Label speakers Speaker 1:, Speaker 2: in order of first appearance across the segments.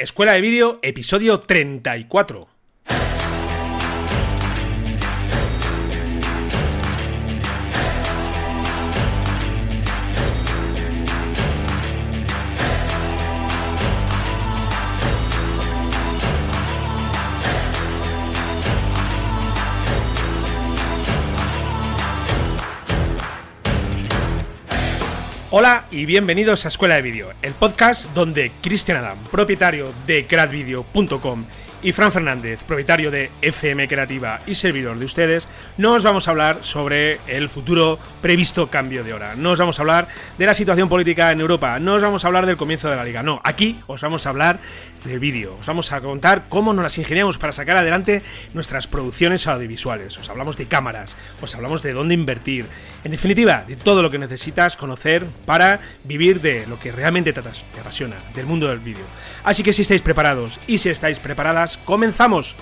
Speaker 1: Escuela de Vídeo, episodio 34. Hola y bienvenidos a Escuela de Vídeo, el podcast donde Cristian Adam, propietario de gradvideo.com y Fran Fernández, propietario de FM Creativa y servidor de ustedes, nos vamos a hablar sobre el futuro previsto cambio de hora. No os vamos a hablar de la situación política en Europa, no os vamos a hablar del comienzo de la liga, no, aquí os vamos a hablar del vídeo, os vamos a contar cómo nos las ingeniamos para sacar adelante nuestras producciones audiovisuales, os hablamos de cámaras, os hablamos de dónde invertir, en definitiva, de todo lo que necesitas conocer para vivir de lo que realmente te, te apasiona, del mundo del vídeo. Así que si estáis preparados y si estáis preparadas, comenzamos.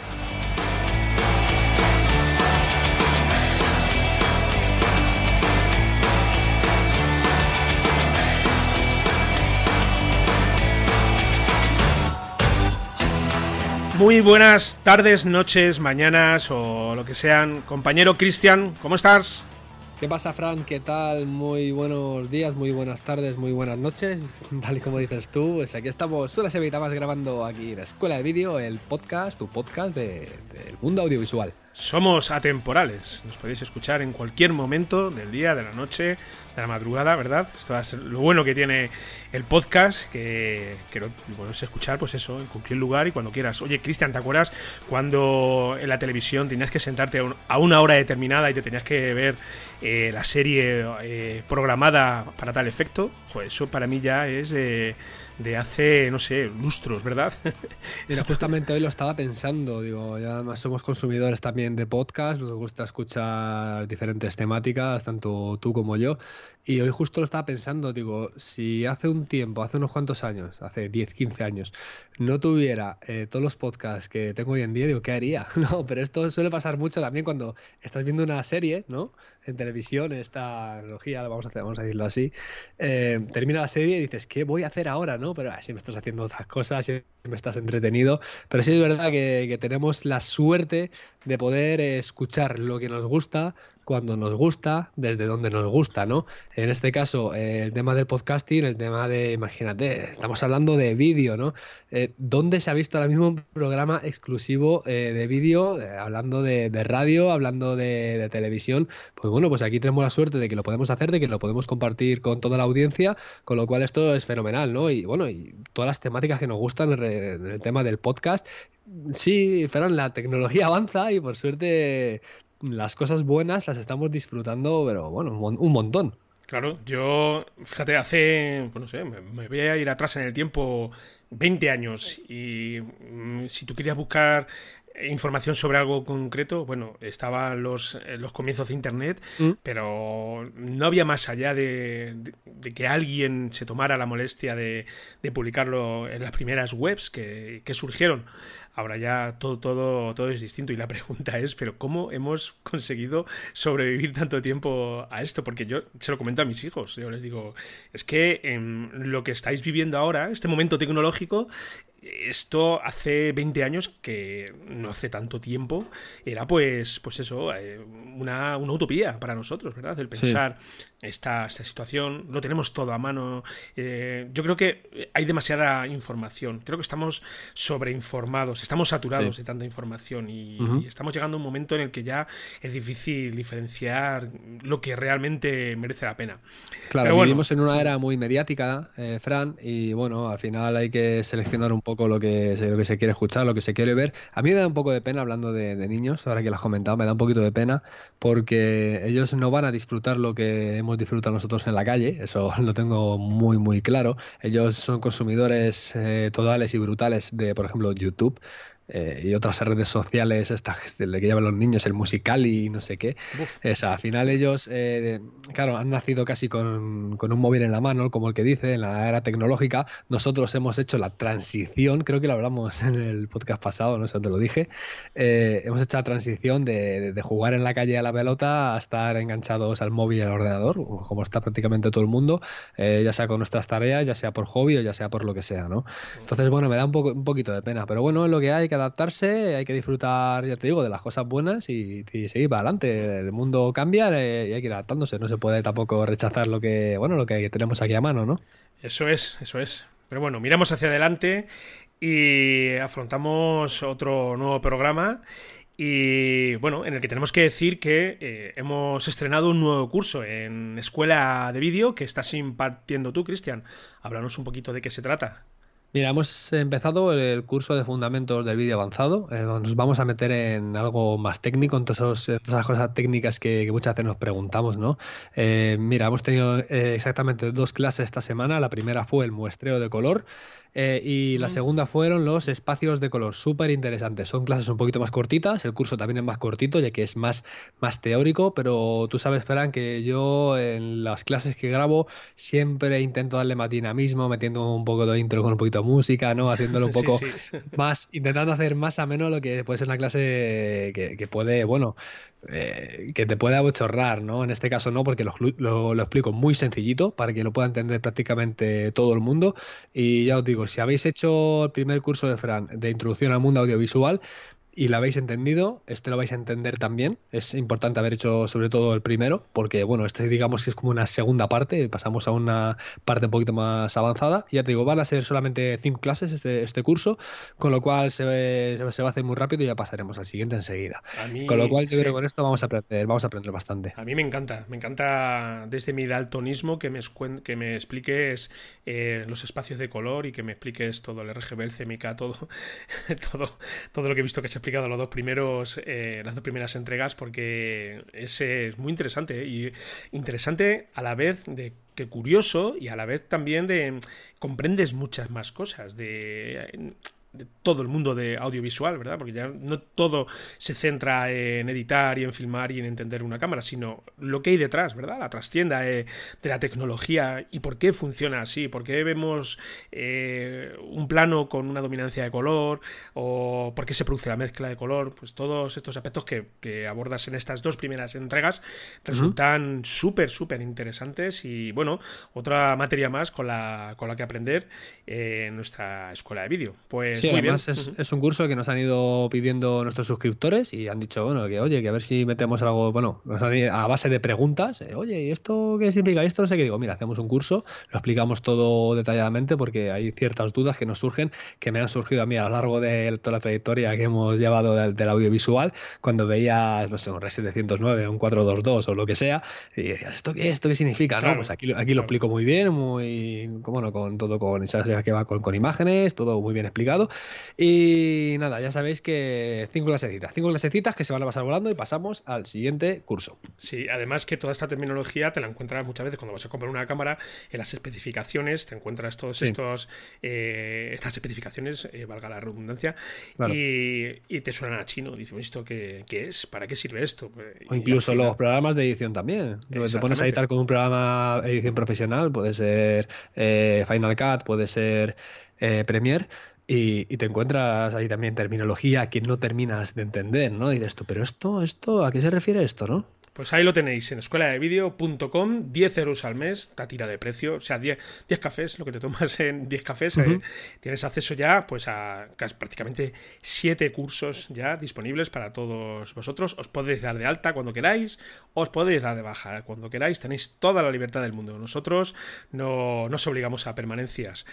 Speaker 1: Muy buenas tardes, noches, mañanas o lo que sean. Compañero Cristian, ¿cómo estás?
Speaker 2: ¿Qué pasa, Fran? ¿Qué tal? Muy buenos días, muy buenas tardes, muy buenas noches. Tal y como dices tú, pues aquí estamos una semana más grabando aquí la Escuela de Vídeo, el podcast, tu podcast del mundo audiovisual.
Speaker 1: Somos atemporales, nos podéis escuchar en cualquier momento del día, de la noche, de la madrugada, ¿verdad? Esto es lo bueno que tiene el podcast, que, que lo escuchar, pues eso, en cualquier lugar y cuando quieras. Oye, Cristian, ¿te acuerdas cuando en la televisión tenías que sentarte a una hora determinada y te tenías que ver eh, la serie eh, programada para tal efecto? Pues eso para mí ya es... De hace, no sé, lustros, ¿verdad?
Speaker 2: Justamente hoy lo estaba pensando, digo, ya además somos consumidores también de podcast, nos gusta escuchar diferentes temáticas, tanto tú como yo, y hoy justo lo estaba pensando, digo, si hace un tiempo, hace unos cuantos años, hace 10, 15 años, no tuviera eh, todos los podcasts que tengo hoy en día, digo, ¿qué haría? No, pero esto suele pasar mucho también cuando estás viendo una serie, ¿no? En televisión, esta analogía, vamos a, hacer, vamos a decirlo así, eh, termina la serie y dices, ¿qué voy a hacer ahora, no? Pero si me estás haciendo otras cosas, si me estás entretenido, pero sí es verdad que, que tenemos la suerte de poder escuchar lo que nos gusta cuando nos gusta, desde donde nos gusta, ¿no? En este caso, eh, el tema del podcasting, el tema de, imagínate, estamos hablando de vídeo, ¿no? Eh, ¿Dónde se ha visto ahora mismo un programa exclusivo eh, de vídeo, hablando de, radio, hablando de, televisión? Pues bueno, pues aquí tenemos la suerte de que lo podemos hacer, de que lo podemos compartir con toda la audiencia, con lo cual esto es fenomenal, ¿no? Y bueno, y todas las temáticas que nos gustan en el tema del podcast, Sí, Ferran, la tecnología avanza y por suerte las cosas buenas las estamos disfrutando, pero bueno, un montón.
Speaker 1: Claro, yo, fíjate, hace, pues no sé, me voy a ir atrás en el tiempo 20 años y mm, si tú querías buscar información sobre algo concreto, bueno, estaban los, eh, los comienzos de Internet, mm. pero no había más allá de, que alguien se tomara la molestia de, de publicarlo en las primeras webs que, que, surgieron. Ahora ya todo, todo, todo es distinto y la pregunta es, pero ¿cómo hemos conseguido sobrevivir tanto tiempo a esto? Porque yo se lo comento a mis hijos, yo les digo, es que en lo que estáis viviendo ahora, este momento tecnológico, esto hace 20 años, que no hace tanto tiempo, era pues, pues eso, eh, una, una utopía para nosotros, ¿verdad? El pensar esta, esta, situación, lo tenemos todo a mano. Eh, yo creo que hay demasiada información, creo que estamos sobreinformados, estamos saturados de tanta información y, estamos llegando a un momento en el que ya es difícil diferenciar lo que realmente merece la pena.
Speaker 2: Claro, vivimos en una era muy mediática, eh, Fran, y bueno, al final hay que seleccionar un poco lo que, lo que se quiere escuchar, lo que se quiere ver. A mí me da un poco de pena hablando de, niños, ahora que lo has comentado, me da un poquito de pena porque ellos no van a disfrutar lo que hemos disfrutado nosotros en la calle, eso lo tengo muy, muy claro. Ellos son consumidores eh, totales y brutales de, por ejemplo, YouTube eh, y otras redes sociales, estas que llevan los niños, el musical y no sé qué. Esa, al final ellos, eh, claro, han nacido casi con, con, un móvil en la mano, como el que dice, en la era tecnológica. Nosotros hemos hecho la transición, creo que lo hablamos en el podcast pasado, no sé dónde lo dije, eh, hemos hecho la transición de, de, jugar en la calle a la pelota a estar enganchados al móvil y al ordenador, como está prácticamente todo el mundo, ya sea con nuestras tareas, ya sea por hobby o ya sea por lo que sea, ¿no? Entonces, bueno, me da un, poco, un poquito de pena, pero bueno, es lo que hay, que adaptarse, hay que disfrutar, ya te digo, de las cosas buenas y, seguir para adelante. El mundo cambia y hay que ir adaptándose. No se puede tampoco rechazar lo que, bueno, lo que tenemos aquí a mano, ¿no?
Speaker 1: Eso es, eso es. Pero bueno, miramos hacia adelante y afrontamos otro nuevo programa y bueno, en el que tenemos que decir que eh, hemos estrenado un nuevo curso en Escuela de Vídeo que estás impartiendo tú, Cristian. Háblanos un poquito de qué se trata.
Speaker 2: Mira, hemos empezado el curso de fundamentos del vídeo avanzado. Eh, nos vamos a meter en algo más técnico, en todas, esas cosas técnicas que, muchas veces nos preguntamos, ¿no? Eh, mira, hemos tenido eh, exactamente dos clases esta semana. La primera fue el muestreo de color. Eh, y la segunda fueron los espacios de color, súper interesantes. Son clases un poquito más cortitas, el curso también es más cortito, ya que es más, más teórico, pero tú sabes, Ferran, que yo en las clases que grabo siempre intento darle más dinamismo, metiendo un poco de intro con un poquito de música, ¿no? Haciéndolo un poco más, intentando hacer más ameno lo que puede ser una clase que, que puede, bueno, eh, que te pueda abochorrar, ¿no? En este caso no, porque lo, lo, explico muy sencillito para que lo pueda entender prácticamente todo el mundo. Y ya os digo, si habéis hecho el primer curso de Fran de introducción al mundo audiovisual, y lo habéis entendido, este lo vais a entender también. Es importante haber hecho sobre todo el primero, porque bueno, este digamos que es como una segunda parte, pasamos a una parte un poquito más avanzada. Y ya te digo, van a ser solamente cinco clases este, este curso, con lo cual se, se, va a hacer muy rápido y ya pasaremos al siguiente enseguida. con lo cual yo creo que con esto vamos a aprender, vamos a aprender bastante.
Speaker 1: A mí me encanta, me encanta desde mi daltonismo que me, que me expliques eh, los espacios de color y que me expliques todo el RGB, el CMYK, todo, todo, todo lo que he visto que se explica los dos primeros, eh, las dos primeras entregas porque ese es muy interesante ¿eh? y interesante a la vez de que curioso y a la vez también de comprendes muchas más cosas de de todo el mundo de audiovisual, ¿verdad? Porque ya no todo se centra en editar y en filmar y en entender una cámara, sino lo que hay detrás, ¿verdad? La trastienda de, la tecnología y por qué funciona así, por qué vemos eh, un plano con una dominancia de color o por qué se produce la mezcla de color, pues todos estos aspectos que, abordas en estas dos primeras entregas resultan súper, súper interesantes y bueno, otra materia más con la, con la que aprender en nuestra escuela de vídeo. Pues
Speaker 2: Sí, además es, un curso que nos han ido pidiendo nuestros suscriptores y han dicho, bueno, que oye, que a ver si metemos algo, bueno, a base de preguntas, eh, oye, ¿y esto qué significa? esto no sé qué. Digo, mira, hacemos un curso, lo explicamos todo detalladamente porque hay ciertas dudas que nos surgen, que me han surgido a mí a lo largo de toda la trayectoria que hemos llevado del, audiovisual, cuando veía, no sé, un RES 709, un 422 o lo que sea, y decías, ¿esto qué, esto qué significa? No, pues aquí, aquí lo explico muy bien, muy, con todo con, que va con, con imágenes, todo muy bien explicado. Y nada, ya sabéis que cinco clasecitas, cinco clasecitas que se van a pasar volando y pasamos al siguiente curso.
Speaker 1: Sí, además que toda esta terminología te la encuentras muchas veces cuando vas a comprar una cámara, en las especificaciones, te encuentras todos estos eh, estas especificaciones, eh, valga la redundancia, y, te suenan a chino. Dices, ¿esto qué, es? ¿Para qué sirve esto? Pues,
Speaker 2: o incluso los programas de edición también. Te pones a editar con un programa de edición profesional, puede ser eh, Final Cut, puede ser Premiere y, te encuentras ahí también terminología que no terminas de entender, ¿no? Y dices tú, pero esto, esto, ¿a qué se refiere esto, no?
Speaker 1: Pues ahí lo tenéis en escuela de vídeo.com, 10 euros al mes, la tira de precio, o sea, 10, 10 cafés, lo que te tomas en 10 cafés, eh, tienes acceso ya pues a prácticamente 7 cursos ya disponibles para todos vosotros, os podéis dar de alta cuando queráis, os podéis dar de baja cuando queráis, tenéis toda la libertad del mundo, nosotros no nos obligamos a permanencias,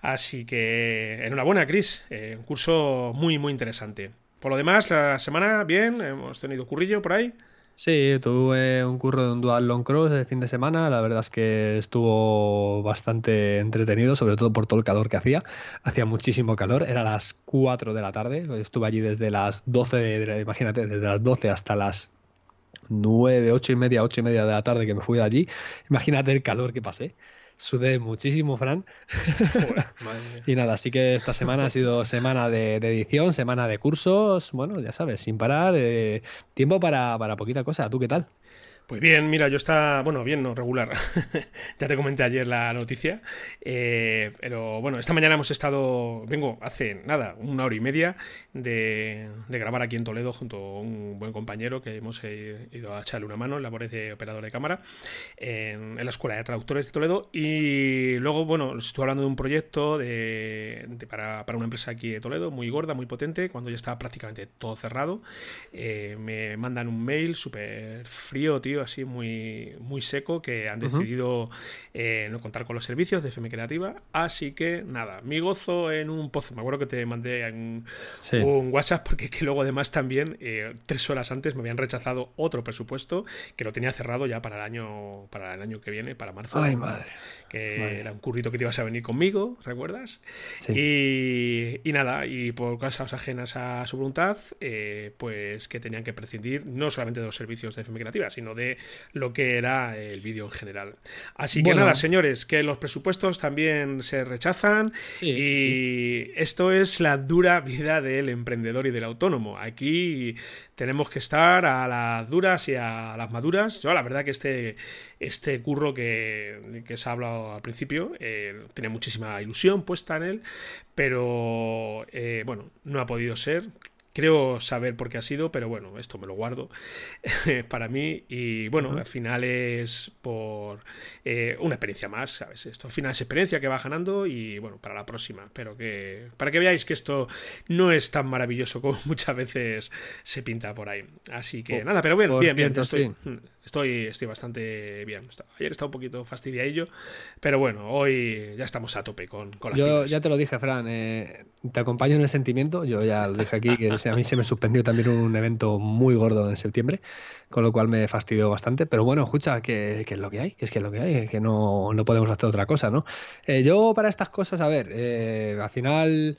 Speaker 1: así que enhorabuena Chris, eh, un curso muy muy interesante. Por lo demás, la semana bien, hemos tenido currillo por ahí.
Speaker 2: Sí, tuve un curro de un Dual Cross de fin de semana. La verdad es que estuvo bastante entretenido, sobre todo por todo el calor que hacía. Hacía muchísimo calor, era las 4 de la tarde. Estuve allí desde las 12, de, imagínate, desde las 12 hasta las 9, 8 y media, 8 y media de la tarde que me fui de allí. Imagínate el calor que pasé. Sudé muchísimo, Fran. y nada, así que esta semana ha sido semana de, edición, semana de cursos, bueno, ya sabes, sin parar, eh, tiempo para, para poquita cosa. ¿Tú qué tal?
Speaker 1: Pues bien, mira, yo está, bueno, bien, no, regular. ya te comenté ayer la noticia. Eh, pero bueno, esta mañana hemos estado, vengo hace nada, una hora y media de, grabar aquí en Toledo junto a un buen compañero que hemos eh, ido a echarle una mano en labores de operador de cámara en, la Escuela de Traductores de Toledo. Y luego, bueno, estuve hablando de un proyecto de, para, una empresa aquí de Toledo, muy gorda, muy potente, cuando ya está prácticamente todo cerrado. Eh, me mandan un mail súper frío, tío así muy, muy seco que han decidido eh, no contar con los servicios de FM Creativa. Así que nada, mi gozo en un pozo. Me acuerdo que te mandé un, un WhatsApp porque que luego además también eh, tres horas antes me habían rechazado otro presupuesto que lo tenía cerrado ya para el año para el año que viene, para marzo.
Speaker 2: Ay, madre.
Speaker 1: Que era un currito que te ibas a venir conmigo, ¿recuerdas? Y, y, nada, y por causas ajenas a su voluntad, eh, pues que tenían que prescindir no solamente de los servicios de FM Creativa, sino de lo que era el vídeo en general. Así que nada, señores, que los presupuestos también se rechazan y esto es la dura vida del emprendedor y del autónomo. Aquí tenemos que estar a las duras y a las maduras. Yo la verdad que este, este curro que, que se ha hablado al principio eh, tiene muchísima ilusión puesta en él, pero eh, bueno, no ha podido ser. Creo saber por qué ha sido, pero bueno, esto me lo guardo para mí. Y bueno, al final es por eh, una experiencia más, ¿sabes? Esto al final es experiencia que va ganando y bueno, para la próxima. Pero que para que veáis que esto no es tan maravilloso como muchas veces se pinta por ahí. Así que nada, pero bien, bien, bien. Estoy, Estoy, estoy bastante bien. Ayer estaba un poquito fastidiadillo, pero bueno, hoy ya estamos a tope con, con las
Speaker 2: Yo ya te lo dije, Fran, eh, te acompaño en el sentimiento. Yo ya lo dije aquí, que a mí se me suspendió también un evento muy gordo en septiembre, con lo cual me fastidió bastante. Pero bueno, escucha, que, es lo que hay, que es que es lo que hay, que no, no podemos hacer otra cosa, ¿no? Eh, yo para estas cosas, a ver, eh, al final...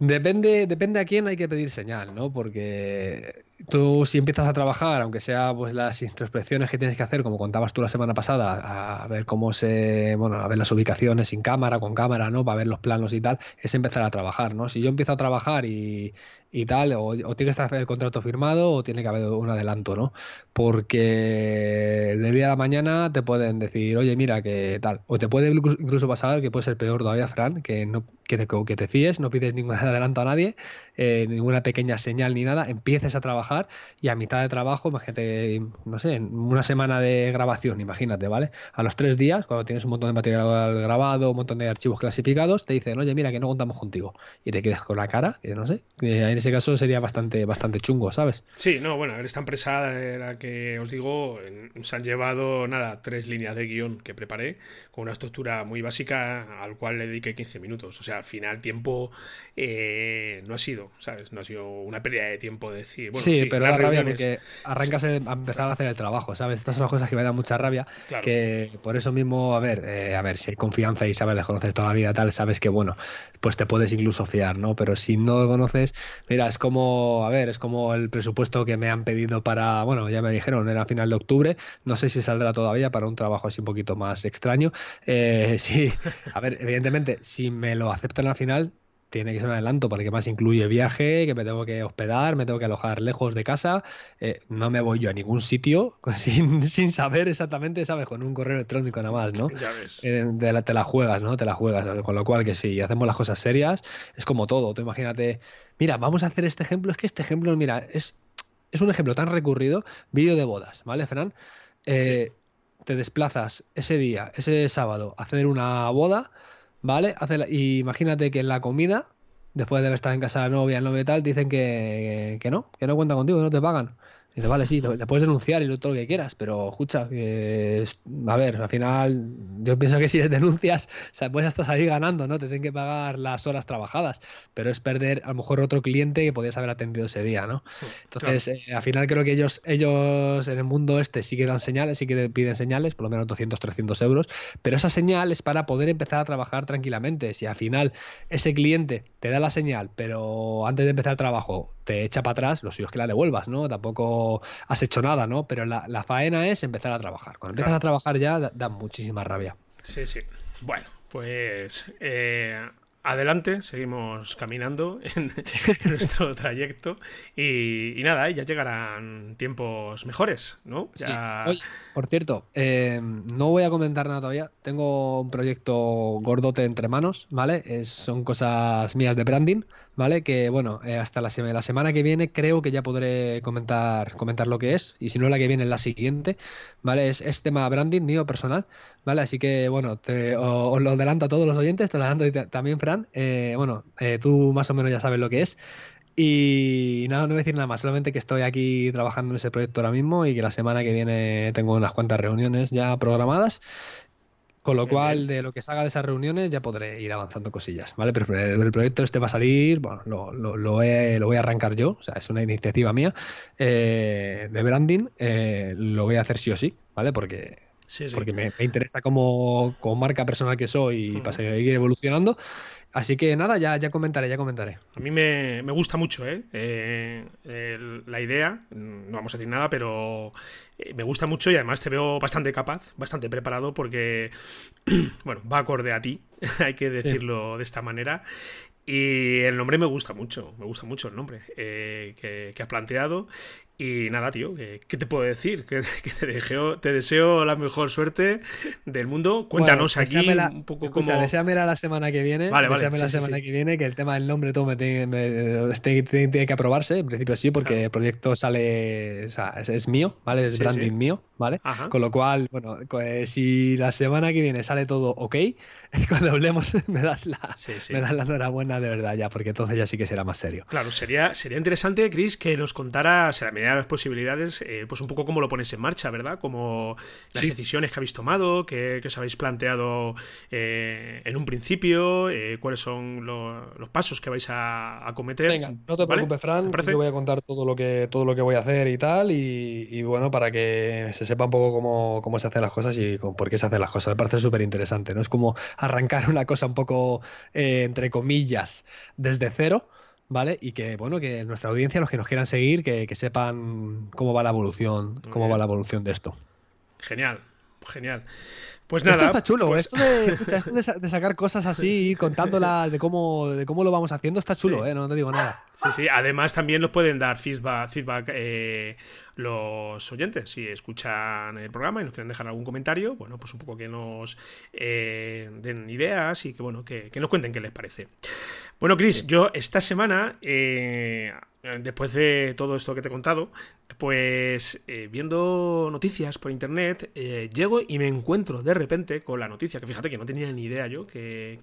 Speaker 2: Depende, depende a quién hay que pedir señal, ¿no? Porque tú si empiezas a trabajar, aunque sea pues las introspecciones que tienes que hacer, como contabas tú la semana pasada, a ver cómo se, bueno, a ver las ubicaciones sin cámara, con cámara, ¿no? Para ver los planos y tal, es empezar a trabajar, ¿no? Si yo empiezo a trabajar y, y tal, o, tiene que estar el contrato firmado o tiene que haber un adelanto, ¿no? Porque del día a la mañana te pueden decir, oye, mira, que tal, o te puede incluso pasar, que puede ser peor todavía, Fran, que, no, que, te, que te fíes, no pides ningún adelanto a nadie, eh, ninguna pequeña señal ni nada, empieces a trabajar y a mitad de trabajo, imagínate, no sé, una semana de grabación, imagínate, ¿vale? A los tres días, cuando tienes un montón de material grabado, un montón de archivos clasificados, te dicen, oye, mira, que no contamos contigo. Y te quedas con la cara, que no sé, en ese caso sería bastante, bastante chungo, ¿sabes?
Speaker 1: Sí, no, bueno, esta empresa, la que os digo, se han llevado, nada, tres líneas de guion que preparé con una estructura muy básica al cual le dediqué 15 minutos. O sea, al final tiempo eh, no ha sido, ¿sabes? No ha sido una pérdida de tiempo de decir, bueno,
Speaker 2: sí, pero da rabia porque arrancas a empezar a hacer el trabajo, ¿sabes? Estas son las cosas que me dan mucha rabia, que por eso mismo, a ver, eh, a ver, si hay confianza y sabes de conocer toda la vida tal, sabes que, bueno, pues te puedes incluso fiar, ¿no? Pero si no lo conoces, mira, es como como, a ver, es como el presupuesto que me han pedido para, bueno, ya me dijeron, era final de octubre, no sé si saldrá todavía para un trabajo así un poquito más extraño. Eh, sí, a ver, evidentemente, si me lo aceptan al final, tiene que ser un adelanto porque más incluye viaje, que me tengo que hospedar, me tengo que alojar lejos de casa, eh, no me voy yo a ningún sitio sin, sin, saber exactamente, ¿sabes? Con un correo electrónico nada más, ¿no?
Speaker 1: Ya ves.
Speaker 2: Eh, te la juegas, ¿no? Te la juegas, con lo cual que si hacemos las cosas serias, es como todo, tú imagínate, mira, vamos a hacer este ejemplo, es que este ejemplo, mira, es, es un ejemplo tan recurrido, vídeo de bodas, ¿vale, Fran? Eh, te desplazas ese día, ese sábado, a hacer una boda, ¿vale? Hace y imagínate que en la comida, después de haber estado en casa de la novia, el novio y tal, dicen que, que no, que no cuentan contigo, que no te pagan dice, vale, sí, le puedes denunciar y todo lo que quieras, pero escucha, que a ver, al final yo pienso que si les denuncias, puedes hasta salir ganando, ¿no? Te tienen que pagar las horas trabajadas, pero es perder a lo mejor otro cliente que podías haber atendido ese día, ¿no? Entonces, eh, al final creo que ellos, ellos en el mundo este sí que dan señales, sí que piden señales, por lo menos 200, 300 euros, pero esa señal es para poder empezar a trabajar tranquilamente. Si al final ese cliente te da la señal, pero antes de empezar el trabajo te echa para atrás, lo suyo es que la devuelvas, ¿no? Tampoco has hecho nada, ¿no? Pero la, faena es empezar a trabajar. Cuando empiezas a trabajar ya da, muchísima rabia.
Speaker 1: Sí, sí. Bueno, pues eh, adelante, seguimos caminando en, nuestro trayecto y, nada, ya llegarán tiempos mejores, ¿no?
Speaker 2: por cierto, eh, no voy a comentar nada todavía. Tengo un proyecto gordote entre manos, ¿vale? Es, son cosas mías de branding, ¿vale? Que bueno, eh, hasta la, la, semana que viene creo que ya podré comentar, comentar lo que es. Y si no, la que viene es la siguiente, ¿vale? Es, es tema branding mío personal, ¿vale? Así que bueno, te, os lo adelanto a todos los oyentes, te lo adelanto también, Fran. Eh, bueno, tú más o menos ya sabes lo que es. Y nada, no voy a decir nada más, solamente que estoy aquí trabajando en ese proyecto ahora mismo y que la semana que viene tengo unas cuantas reuniones ya programadas. Con lo cual, de lo que salga de esas reuniones ya podré ir avanzando cosillas, ¿vale? Pero el proyecto este va a salir, bueno, lo, lo, lo, voy a arrancar yo, o sea, es una iniciativa mía eh, de branding, eh, lo voy a hacer sí o sí, ¿vale? Porque, porque me, interesa como, como, marca personal que soy y para seguir evolucionando Así que nada, ya, ya comentaré, ya comentaré.
Speaker 1: A mí me, gusta mucho ¿eh? eh la idea, no vamos a decir nada, pero eh, me gusta mucho y además te veo bastante capaz, bastante preparado porque, bueno, va acorde a ti, hay que decirlo de esta manera. Y el nombre me gusta mucho, me gusta mucho el nombre eh, que, que, has planteado. Y nada, tío, ¿qué, te puedo decir? Que, te, deseo, te, deseo, la mejor suerte del mundo. Cuéntanos aquí un poco escucha,
Speaker 2: cómo. Deseamela la semana que viene. Vale, vale. la semana que viene, que el tema del nombre todo me tiene, tiene, que aprobarse. En principio sí, porque el proyecto sale. O sea, es, mío, ¿vale? Es branding mío, ¿vale? Con lo cual, bueno, pues, si la semana que viene sale todo ok, cuando hablemos me das la, me das la enhorabuena de verdad ya, porque entonces ya sí que será más serio.
Speaker 1: Claro, sería, sería interesante, Chris, que nos contaras, la las posibilidades, eh, pues un poco cómo lo pones en marcha, ¿verdad? Como las decisiones que habéis tomado, que, os habéis planteado eh, en un principio, eh, cuáles son los pasos que vais a, cometer.
Speaker 2: Venga, no te preocupes, Fran, yo voy a contar todo lo que, todo lo que voy a hacer y tal, y, bueno, para que se sepa un poco cómo, cómo, se hacen las cosas y por qué se hacen las cosas. Me parece súper interesante, ¿no? Es como arrancar una cosa un poco, entre comillas, desde cero ¿vale? Y que, bueno, que nuestra audiencia, los que nos quieran seguir, que, sepan cómo va la evolución, cómo va la evolución de esto.
Speaker 1: Genial, genial. Pues nada.
Speaker 2: Esto está chulo, pues esto, de, sacar cosas así, contándolas de cómo, de cómo lo vamos haciendo, está chulo, ¿eh? No te digo nada.
Speaker 1: Sí, sí, además también nos pueden dar feedback, feedback eh, los oyentes, si escuchan el programa y nos quieren dejar algún comentario, bueno, pues un poco que nos eh, den ideas y que, bueno, que, nos cuenten qué les parece. Bueno, Chris, yo esta semana, eh, después de todo esto que te he contado, pues eh, viendo noticias por internet, llego y me encuentro de repente con la noticia, que fíjate que no tenía ni idea yo que,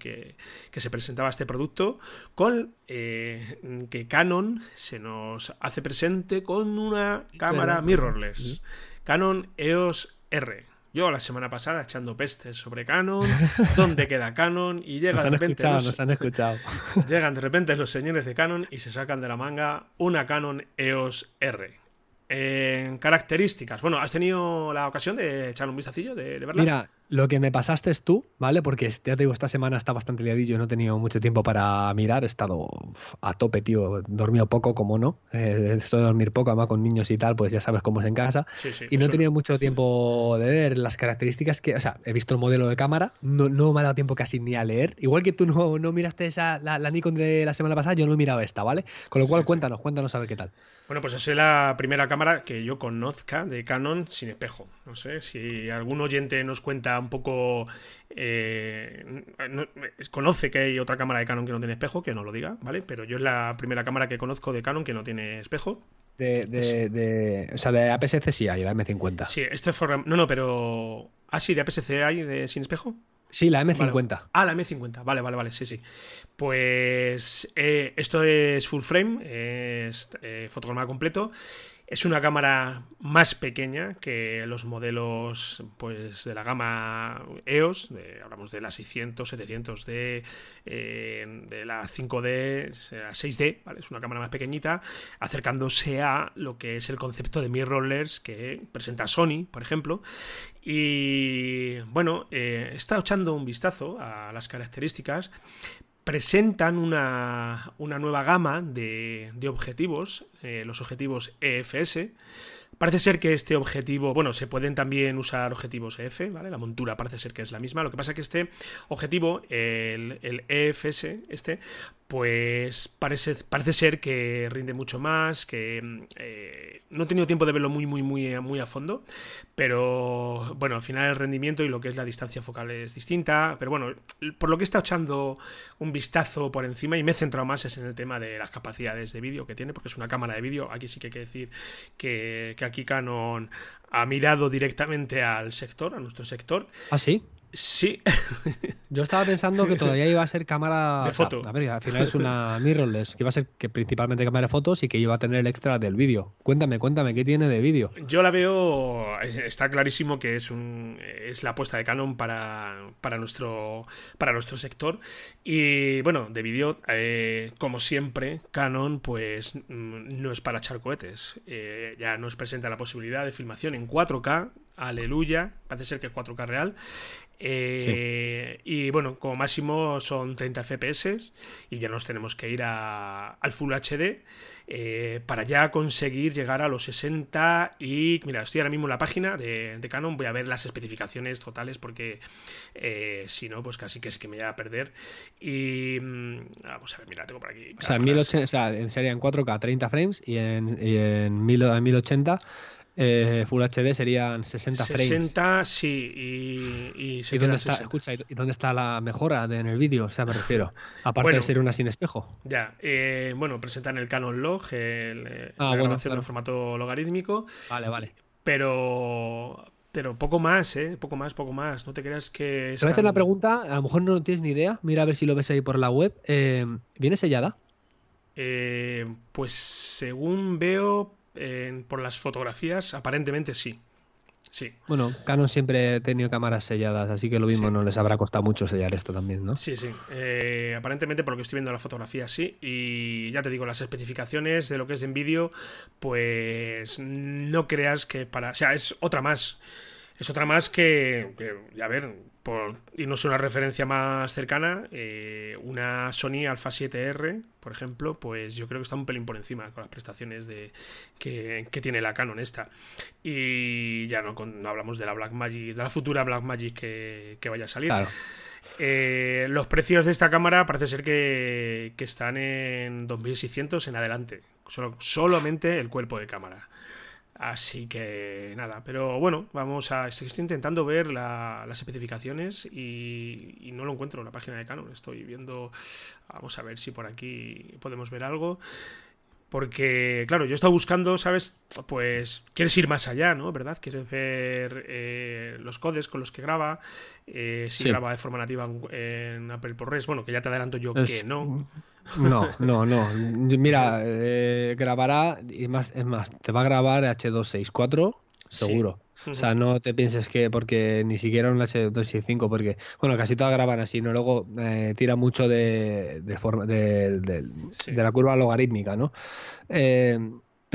Speaker 1: que se presentaba este producto, con que Canon se nos hace presente con una cámara mirrorless. Canon EOS R. Yo la semana pasada echando pestes sobre Canon, dónde queda Canon y llegan de repente
Speaker 2: nos han escuchado.
Speaker 1: llegan de repente los señores de Canon y se sacan de la manga una Canon EOS R. En características, bueno, ¿has tenido la ocasión de echar un vistacillo de, verla?
Speaker 2: Lo que me pasaste es tú, ¿vale? Porque ya te digo, esta semana está bastante liadillo, no he tenido mucho tiempo para mirar, he estado a tope, tío, he dormido poco, como no. Eh, esto de dormir poco, además con niños y tal, pues ya sabes cómo es en casa. y no he tenido mucho tiempo de ver las características que, o sea, he visto el modelo de cámara, no, no me ha dado tiempo casi ni a leer. Igual que tú no, no miraste esa, la, Nikon de la semana pasada, yo no he mirado esta, ¿vale? Con lo cual, cuéntanos, cuéntanos a ver qué tal.
Speaker 1: Bueno, pues esa es la primera cámara que yo conozca de Canon sin espejo. No sé si algún oyente nos cuenta un poco eh, conoce que hay otra cámara de Canon que no tiene espejo, que no lo diga, ¿vale? Pero yo es la primera cámara que conozco de Canon que no tiene espejo.
Speaker 2: De, de, o sea, de APS-C sí hay, la M50.
Speaker 1: Sí, esto es No, no, pero. Ah, sí, de APS-C hay de sin espejo.
Speaker 2: Sí, la M50.
Speaker 1: Ah, la M50. Vale, vale, vale. Sí, sí. Pues eh, esto es full frame, es eh, fotograma completo. Es una cámara más pequeña que los modelos pues, de la gama EOS, hablamos de la 600, 700 d de la 5D, la 6D, ¿vale? es una cámara más pequeñita, acercándose a lo que es el concepto de mirrorless que presenta Sony, por ejemplo. Y bueno, eh, estado echando un vistazo a las características, presentan una, nueva gama de, objetivos, eh, los objetivos EFS, Parece ser que este objetivo, bueno, se pueden también usar objetivos EF, ¿vale? La montura parece ser que es la misma. Lo que pasa es que este objetivo, el, el EFS, este, pues parece, parece ser que rinde mucho más, que eh, no he tenido tiempo de verlo muy, muy, muy, muy a fondo, pero bueno, al final el rendimiento y lo que es la distancia focal es distinta, pero bueno, por lo que he estado echando un vistazo por encima y me he centrado más es en el tema de las capacidades de vídeo que tiene, porque es una cámara de vídeo, aquí sí que hay que decir que, que aquí Canon ha mirado directamente al sector, a nuestro sector.
Speaker 2: ¿Ah, sí?
Speaker 1: Sí.
Speaker 2: Yo estaba pensando que todavía iba a ser cámara.
Speaker 1: De foto.
Speaker 2: a ver, al final es una mirrorless, que iba a ser que principalmente cámara de fotos y que iba a tener el extra del vídeo. Cuéntame, cuéntame, ¿qué tiene de vídeo?
Speaker 1: Yo la veo. Está clarísimo que es un. es la apuesta de Canon para, para, nuestro. para nuestro sector. Y bueno, de vídeo, eh, como siempre, Canon, pues mm, no es para echar cohetes. Eh, ya nos presenta la posibilidad de filmación en 4K. Aleluya, parece ser que es 4K real. Eh, y bueno, como máximo son 30 FPS y ya nos tenemos que ir a, al Full HD eh, para ya conseguir llegar a los 60 y mira, estoy ahora mismo en la página de, Canon, voy a ver las especificaciones totales porque eh, si no, pues casi que es que me voy a perder y mm, vamos a ver, mira, tengo por aquí.
Speaker 2: O sea, en, 1080, o sea, en serie en 4K 30 frames y en, y en 1080 eh, Full HD serían 60 frames.
Speaker 1: 60, sí, y, y,
Speaker 2: ¿Y dónde está, escucha, ¿y dónde está la mejora de, en el vídeo? O sea, me refiero. Aparte de ser una sin espejo.
Speaker 1: Ya, eh, bueno, presentan el Canon Log, el, eh,
Speaker 2: ah,
Speaker 1: la
Speaker 2: bueno,
Speaker 1: grabación
Speaker 2: claro.
Speaker 1: en formato logarítmico.
Speaker 2: Vale, vale.
Speaker 1: Pero, pero poco más, ¿eh? Poco más, poco más. No te creas que. Es
Speaker 2: Te voy a hacer
Speaker 1: tan-
Speaker 2: una pregunta, a lo mejor no tienes ni idea. Mira a ver si lo ves ahí por la web. Eh, ¿Viene sellada?
Speaker 1: Eh, pues según veo eh, por las fotografías, aparentemente sí. Sí.
Speaker 2: Bueno, Canon siempre ha tenido cámaras selladas, así que lo mismo
Speaker 1: Sí.
Speaker 2: no les habrá costado mucho sellar esto también, ¿no?
Speaker 1: Sí, sí. Eh, aparentemente, por lo que estoy viendo en la fotografía, sí. Y ya te digo, las especificaciones de lo que es en vídeo, pues no creas que para. O sea, es otra más. Es otra más que. que, a ver, por irnos a una referencia más cercana, eh, una Sony Alpha 7R, por ejemplo, pues yo creo que está un pelín por encima con las prestaciones de que, que tiene la Canon esta. Y ya no, con- no hablamos de la Blackmagic, de la futura Blackmagic que, que vaya a salir.
Speaker 2: Claro.
Speaker 1: Eh, los precios de esta cámara parece ser que, que están en 2600 en adelante. Solo, solamente el cuerpo de cámara. Así que nada, pero bueno, vamos a. Estoy intentando ver la- las especificaciones y, y no lo encuentro en la página de Canon. Estoy viendo. Vamos a ver si por aquí podemos ver algo. Porque, claro, yo he estado buscando, ¿sabes? Pues quieres ir más allá, ¿no? ¿Verdad? Quieres ver eh, los codes con los que graba, eh, si
Speaker 2: Sí.
Speaker 1: graba de forma nativa en, Apple ProRes. Bueno, que ya te adelanto yo
Speaker 2: Es-
Speaker 1: que no.
Speaker 2: No, no, no. Mira, eh, grabará, y más, es más, te va a grabar H264, seguro. O sea, no te pienses que porque ni siquiera un H265, porque, bueno, casi todas graban así, ¿no? Luego eh, tira mucho de, de, forma, de, de-
Speaker 1: Sí.
Speaker 2: de la curva logarítmica, ¿no? Eh,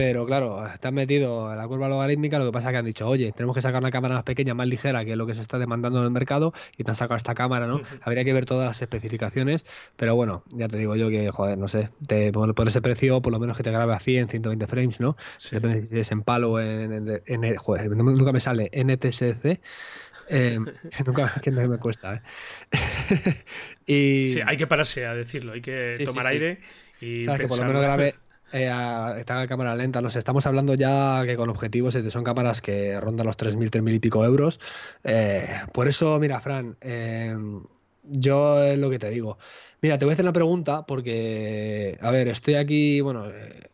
Speaker 2: pero claro, te han metido en la curva logarítmica, lo que pasa es que han dicho, oye, tenemos que sacar una cámara más pequeña, más ligera, que es lo que se está demandando en el mercado, y te han sacado esta cámara, ¿no? Habría que ver todas las especificaciones, pero bueno, ya te digo yo que, joder, no sé, te, por, por ese precio, por lo menos que te grabe a 100, 120 frames, ¿no?
Speaker 1: Sí.
Speaker 2: Depende si es en palo o en, en- en- joder, nunca me sale NTSC. Eh, nunca que me, me cuesta, ¿eh? y
Speaker 1: Sí, hay que pararse a decirlo, hay que
Speaker 2: Sí,
Speaker 1: tomar
Speaker 2: sí.
Speaker 1: aire y
Speaker 2: sabes que por lo menos grabe eh, está a cámara lenta, no sé, estamos hablando ya que con objetivos son cámaras que rondan los 3.000, 3.000 y pico euros. Eh, por eso, mira, Fran, eh, yo es lo que te digo. Mira, te voy a hacer una pregunta porque, a ver, estoy aquí, bueno, eh,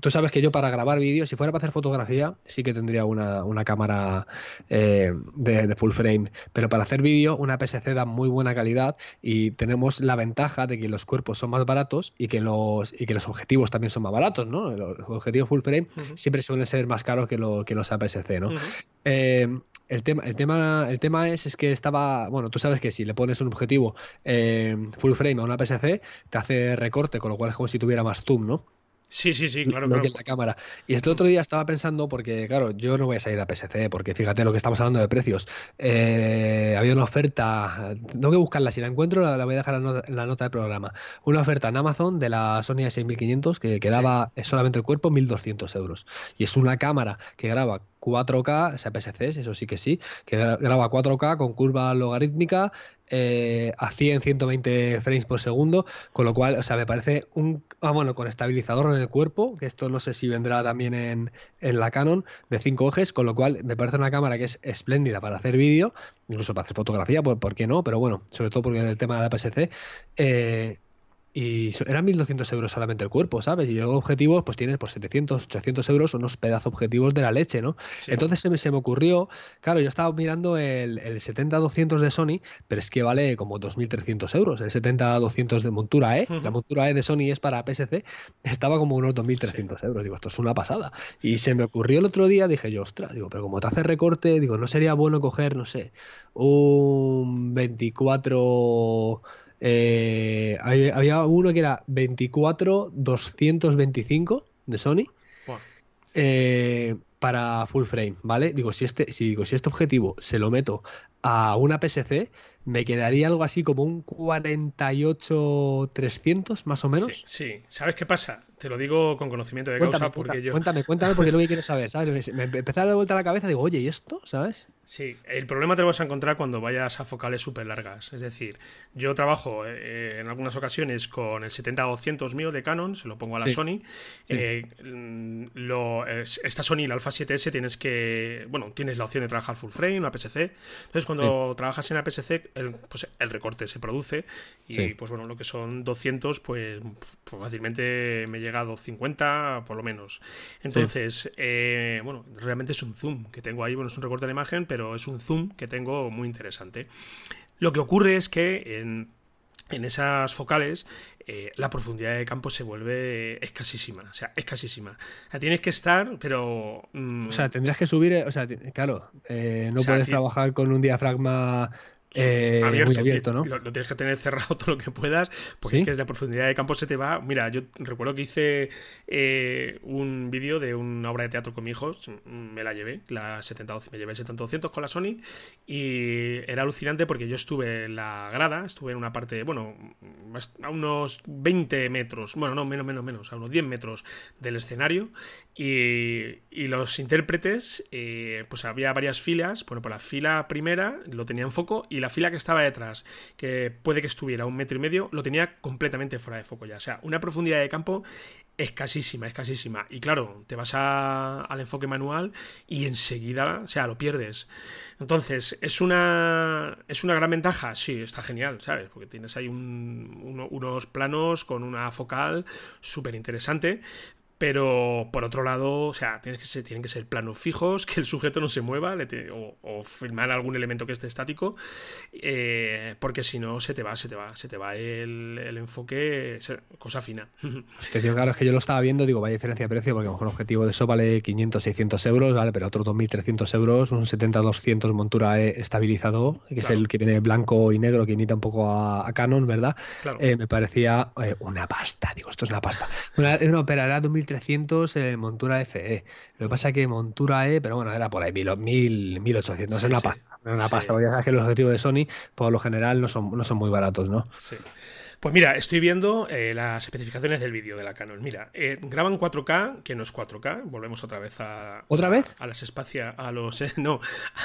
Speaker 2: tú sabes que yo para grabar vídeos, si fuera para hacer fotografía, sí que tendría una, una cámara eh, de, de full frame, pero para hacer vídeo, una PSC da muy buena calidad y tenemos la ventaja de que los cuerpos son más baratos y que los, y que los objetivos también son más baratos, ¿no? Los objetivos full frame siempre suelen ser más caros que, lo, que los APS-C, ¿no? Eh, el tema, el tema, el tema es, es que estaba, bueno, tú sabes que si le pones un objetivo eh, full frame a una PSC, te hace recorte, con lo cual es como si tuviera más zoom, ¿no?
Speaker 1: Sí, sí, sí, claro.
Speaker 2: Lo
Speaker 1: claro.
Speaker 2: que es la cámara. Y este otro día estaba pensando, porque claro, yo no voy a salir a PSC, porque fíjate lo que estamos hablando de precios. Eh, había una oferta, tengo que buscarla, si la encuentro la, la voy a dejar en la, nota, en la nota de programa. Una oferta en Amazon de la Sony A6500 que quedaba solamente el cuerpo 1200 euros. Y es una cámara que graba 4K, o sea, PSCs, eso sí que sí, que graba 4K con curva logarítmica eh, a 100, 120 frames por segundo, con lo cual, o sea, me parece un, ah, bueno, con estabilizador en el cuerpo, que esto no sé si vendrá también en, en la Canon, de 5 ejes, con lo cual me parece una cámara que es espléndida para hacer vídeo, incluso para hacer fotografía, ¿por, ¿por, qué no? Pero bueno, sobre todo porque el tema de la PSC, eh, y eran 1.200 euros solamente el cuerpo, ¿sabes? Y luego objetivos, pues tienes por 700, 800 euros unos pedazos objetivos de la leche, ¿no? Sí. Entonces se me, se me ocurrió, claro, yo estaba mirando el, el 70-200 de Sony, pero es que vale como 2.300 euros. El 70-200 de montura E, uh -huh. la montura E de Sony es para PSC, estaba como unos 2.300 sí. euros. Digo, esto es una pasada. Sí. Y se me ocurrió el otro día, dije yo, ostras, digo, pero como te hace recorte, digo, no sería bueno coger, no sé, un 24 eh, había uno que era 24-225 de Sony eh, para full frame, ¿vale? Digo, si este, si digo, si este objetivo se lo meto a una PSC, me quedaría algo así como un 48-300 más o menos.
Speaker 1: Sí, sí, ¿sabes qué pasa? Te lo digo con conocimiento de
Speaker 2: cuéntame,
Speaker 1: causa porque
Speaker 2: cuéntame,
Speaker 1: yo.
Speaker 2: Cuéntame, cuéntame, porque es lo que quiero saber, ¿sabes? Me empezaba a dar vuelta a la cabeza y digo, oye, ¿y esto? ¿Sabes?
Speaker 1: Sí, el problema te lo vas a encontrar cuando vayas a focales súper largas. Es decir, yo trabajo eh, en algunas ocasiones con el 70-200 mío de Canon, se lo pongo a la sí. Sony. Sí. Eh, lo, esta Sony, la Alpha 7S, tienes que. Bueno, tienes la opción de trabajar full frame, una PSC. Entonces, cuando sí. trabajas en la PSC, el, pues el recorte se produce. Y pues bueno, lo que son 200, pues, pues fácilmente me llega a 250, por lo menos. Entonces, eh, bueno, realmente es un zoom que tengo ahí. Bueno, es un recorte de imagen, pero pero es un zoom que tengo muy interesante. Lo que ocurre es que en, en esas focales eh, la profundidad de campo se vuelve escasísima, o sea, escasísima. O sea, tienes que estar, pero...
Speaker 2: Mmm... O sea, tendrías que subir, o sea, claro, eh, no o sea, puedes trabajar con un diafragma eh,
Speaker 1: abierto,
Speaker 2: muy abierto, ¿no?
Speaker 1: Lo, lo, tienes que tener cerrado todo lo que puedas, porque ¿Sí? es que la profundidad de campo se te va. Mira, yo recuerdo que hice eh, un vídeo de una obra de teatro con mi hijo, me la llevé, la 70 me llevé el 70 con la Sony, y era alucinante porque yo estuve en la grada, estuve en una parte, bueno, a unos 20 metros, bueno, no, menos, menos, menos, a unos 10 metros del escenario, y, y los intérpretes, eh, pues había varias filas, bueno, por la fila primera lo tenía en foco y la fila que estaba detrás, que puede que estuviera un metro y medio, lo tenía completamente fuera de foco ya. O sea, una profundidad de campo escasísima, escasísima. Y claro, te vas al enfoque manual y enseguida, o sea, lo pierdes. Entonces, ¿es una, ¿es una gran ventaja? Sí, está genial, ¿sabes? Porque tienes ahí un, uno, unos planos con una focal súper interesante, pero por otro lado, o sea, tienes que ser, tienen que ser planos fijos, que el sujeto no se mueva te, o, o, filmar algún elemento que esté estático, eh, porque si no se te va, se te va, se te va el, el enfoque, cosa fina.
Speaker 2: Es que, claro, es que yo lo estaba viendo, digo, vaya diferencia de precio, porque a lo mejor un objetivo de eso vale 500, 600 euros, ¿vale? Pero otros 2.300 euros, un 70-200 montura E estabilizado, que claro. es el que viene blanco y negro, que imita un poco a, a Canon, ¿verdad? Claro. Eh, me parecía eh, una pasta, digo, esto es una pasta. Una, no, pero era 2.300 1300 eh, montura FE. Lo que pasa es que montura E, pero bueno, era por ahí 1000, 1800, sí, es una sí. pasta. Es una sí. pasta, porque ya sabes que los objetivos de Sony, por lo general, no son, no son muy baratos, ¿no?
Speaker 1: Sí. Pues mira, estoy viendo eh, las especificaciones del vídeo de la Canon. Mira, eh, graban 4K, que no es 4K. Volvemos otra vez a.
Speaker 2: ¿Otra vez?
Speaker 1: A, a las espacias, a los. Eh, no,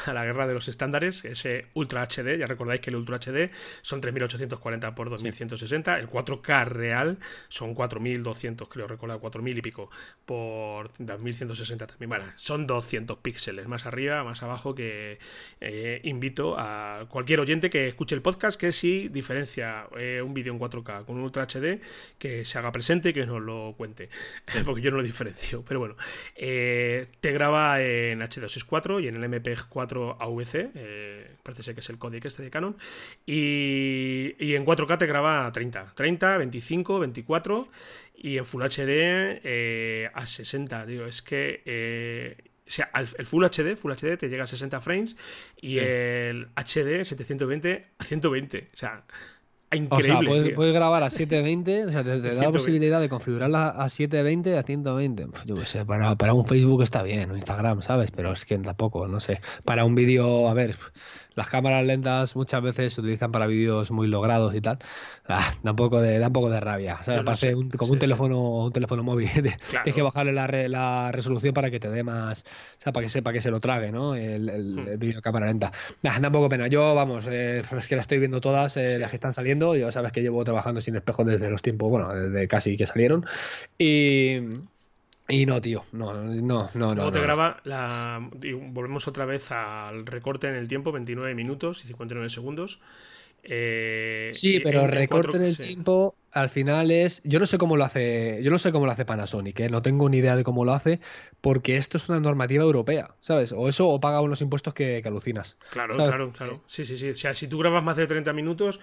Speaker 1: a la guerra de los estándares. Ese Ultra HD. Ya recordáis que el Ultra HD son 3840 por 2160. Sí. El 4K real son 4200, creo recordar, 4000 y pico por 2160 también. Bueno, son 200 píxeles más arriba, más abajo. Que eh, invito a cualquier oyente que escuche el podcast que si diferencia un vídeo en 4K con un Ultra HD que se haga presente y que nos lo cuente, porque yo no lo diferencio. Pero bueno, eh, te graba en H264 y en el MP4 AVC, eh, parece ser que es el código este de Canon, y, y, en 4K te graba 30, 30, 25, 24 y en Full HD eh, a 60. Digo, es que o sea, el Full HD, Full HD te llega a 60 frames y sí. el HD 720 a 120. O sea, increíble.
Speaker 2: O sea, puedes, grabar a 720, o sea, te, da la posibilidad de configurarla a 720 a 120. Yo qué sé, para, para un Facebook está bien, un Instagram, ¿sabes? Pero es que tampoco, no sé. Para un vídeo, a ver, las cámaras lentas muchas veces se utilizan para vídeos muy logrados y tal. Ah, da un poco de, da un poco de rabia. O sea, parece como un teléfono, un teléfono móvil. Tienes que bajarle la, la, resolución para que te dé más, o sea, para que sepa que se lo trague, ¿no? El, el, hmm. vídeo cámara lenta. da un poco pena. Yo, vamos, eh, es que las estoy viendo todas, eh, las que están saliendo. Yo sabes que llevo trabajando sin espejo desde los tiempos, bueno, desde casi que salieron. Y y no, tío, no, no, no.
Speaker 1: Luego te graba la. volvemos otra vez al recorte en el tiempo, 29 minutos y 59 segundos.
Speaker 2: Eh, sí, pero recorte en el tiempo al final es. Yo no sé cómo lo hace. Yo no sé cómo lo hace Panasonic, ¿eh? no tengo ni idea de cómo lo hace, porque esto es una normativa europea, ¿sabes? O eso o paga unos impuestos que, alucinas.
Speaker 1: Claro, claro, claro. Sí, sí, sí. O sea, si tú grabas más de 30 minutos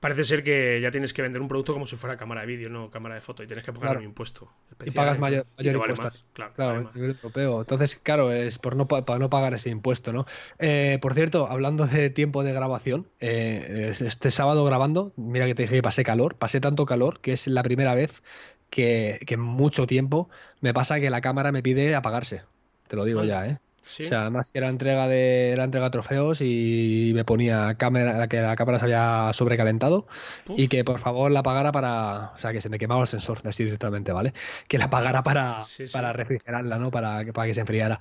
Speaker 1: parece ser que ya tienes que vender un producto como si fuera cámara de vídeo, no cámara de foto, y tienes que pagar un impuesto.
Speaker 2: y pagas mayor, impuesto. claro, claro europeo. Entonces, claro, es por no, para no pagar ese impuesto, ¿no? Eh, por cierto, hablando de tiempo de grabación, eh, este sábado grabando, mira que te dije que pasé calor, pasé tanto calor que es la primera vez que, en mucho tiempo me pasa que la cámara me pide apagarse. Te lo digo ya, ¿eh? O sea, además que era entrega de era entrega de trofeos y me ponía cámara que la cámara se había sobrecalentado y que por favor la apagara para, o sea, que se me quemaba el sensor así directamente, ¿vale? Que la apagara para, para refrigerarla, ¿no? Para, para que se enfriara.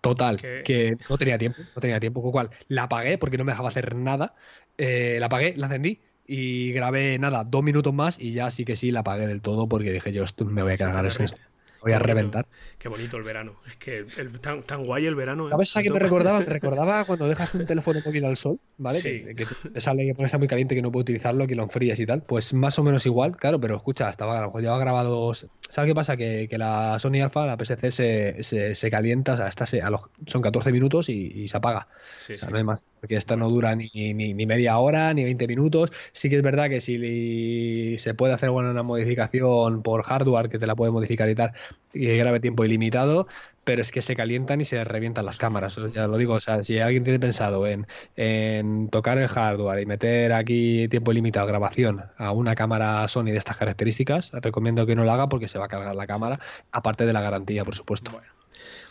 Speaker 2: Total, que no tenía tiempo, no tenía tiempo, con lo cual la apagué porque no me dejaba hacer nada. Eh, la apagué, la encendí y grabé nada, dos minutos más y ya sí que sí la apagué del todo porque dije yo me voy a cargar esto voy a reventar.
Speaker 1: Qué bonito el verano. Es que el, tan, tan, guay el verano.
Speaker 2: ¿eh? ¿Sabes a qué me recordaba? Me recordaba cuando dejas un teléfono móvil al sol, ¿vale? Que, te sale que está muy caliente que no puedo utilizarlo, que lo enfrías y tal. Pues más o menos igual, claro, pero escucha, estaba, a llevaba grabado. ¿Sabes qué pasa? Que, la Sony Alpha, la PSC, se, se, calienta, o sea, esta a los, son 14 minutos y, se apaga. Sí, o sea, no hay más. Porque esta no dura ni, ni, media hora, ni 20 minutos. Sí que es verdad que si se puede hacer bueno, una modificación por hardware que te la puede modificar y tal, y grave tiempo ilimitado, pero es que se calientan y se revientan las cámaras. ya lo digo, o sea, si alguien tiene pensado en, en tocar el hardware y meter aquí tiempo ilimitado grabación a una cámara Sony de estas características, recomiendo que no lo haga porque se va a cargar la cámara, aparte de la garantía, por supuesto.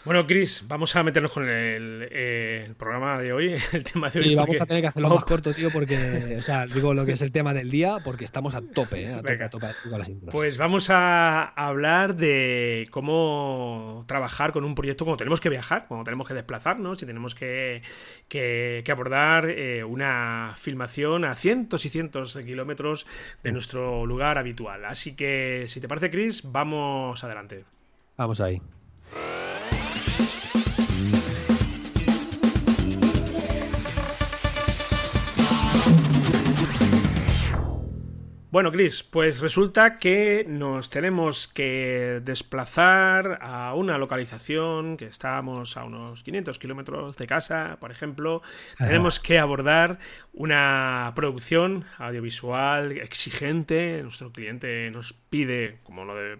Speaker 1: Bueno, Chris, vamos a meternos con el, programa de hoy, el tema de hoy.
Speaker 2: Sí, vamos a tener que hacerlo más corto, tío, porque, o sea, digo lo que es el tema del día, porque estamos a tope, ¿eh? a tope, a las
Speaker 1: Pues vamos a hablar de cómo trabajar con un proyecto cuando tenemos que viajar, cuando tenemos que desplazarnos y tenemos que, que, abordar eh, una filmación a cientos y cientos de kilómetros de nuestro lugar habitual. Así que, si te parece, Chris, vamos adelante.
Speaker 2: Vamos ahí.
Speaker 1: Bueno, Chris, pues resulta que nos tenemos que desplazar a una localización que estamos a unos 500 kilómetros de casa, por ejemplo. Tenemos que abordar una producción audiovisual exigente. Nuestro cliente nos pide, como lo de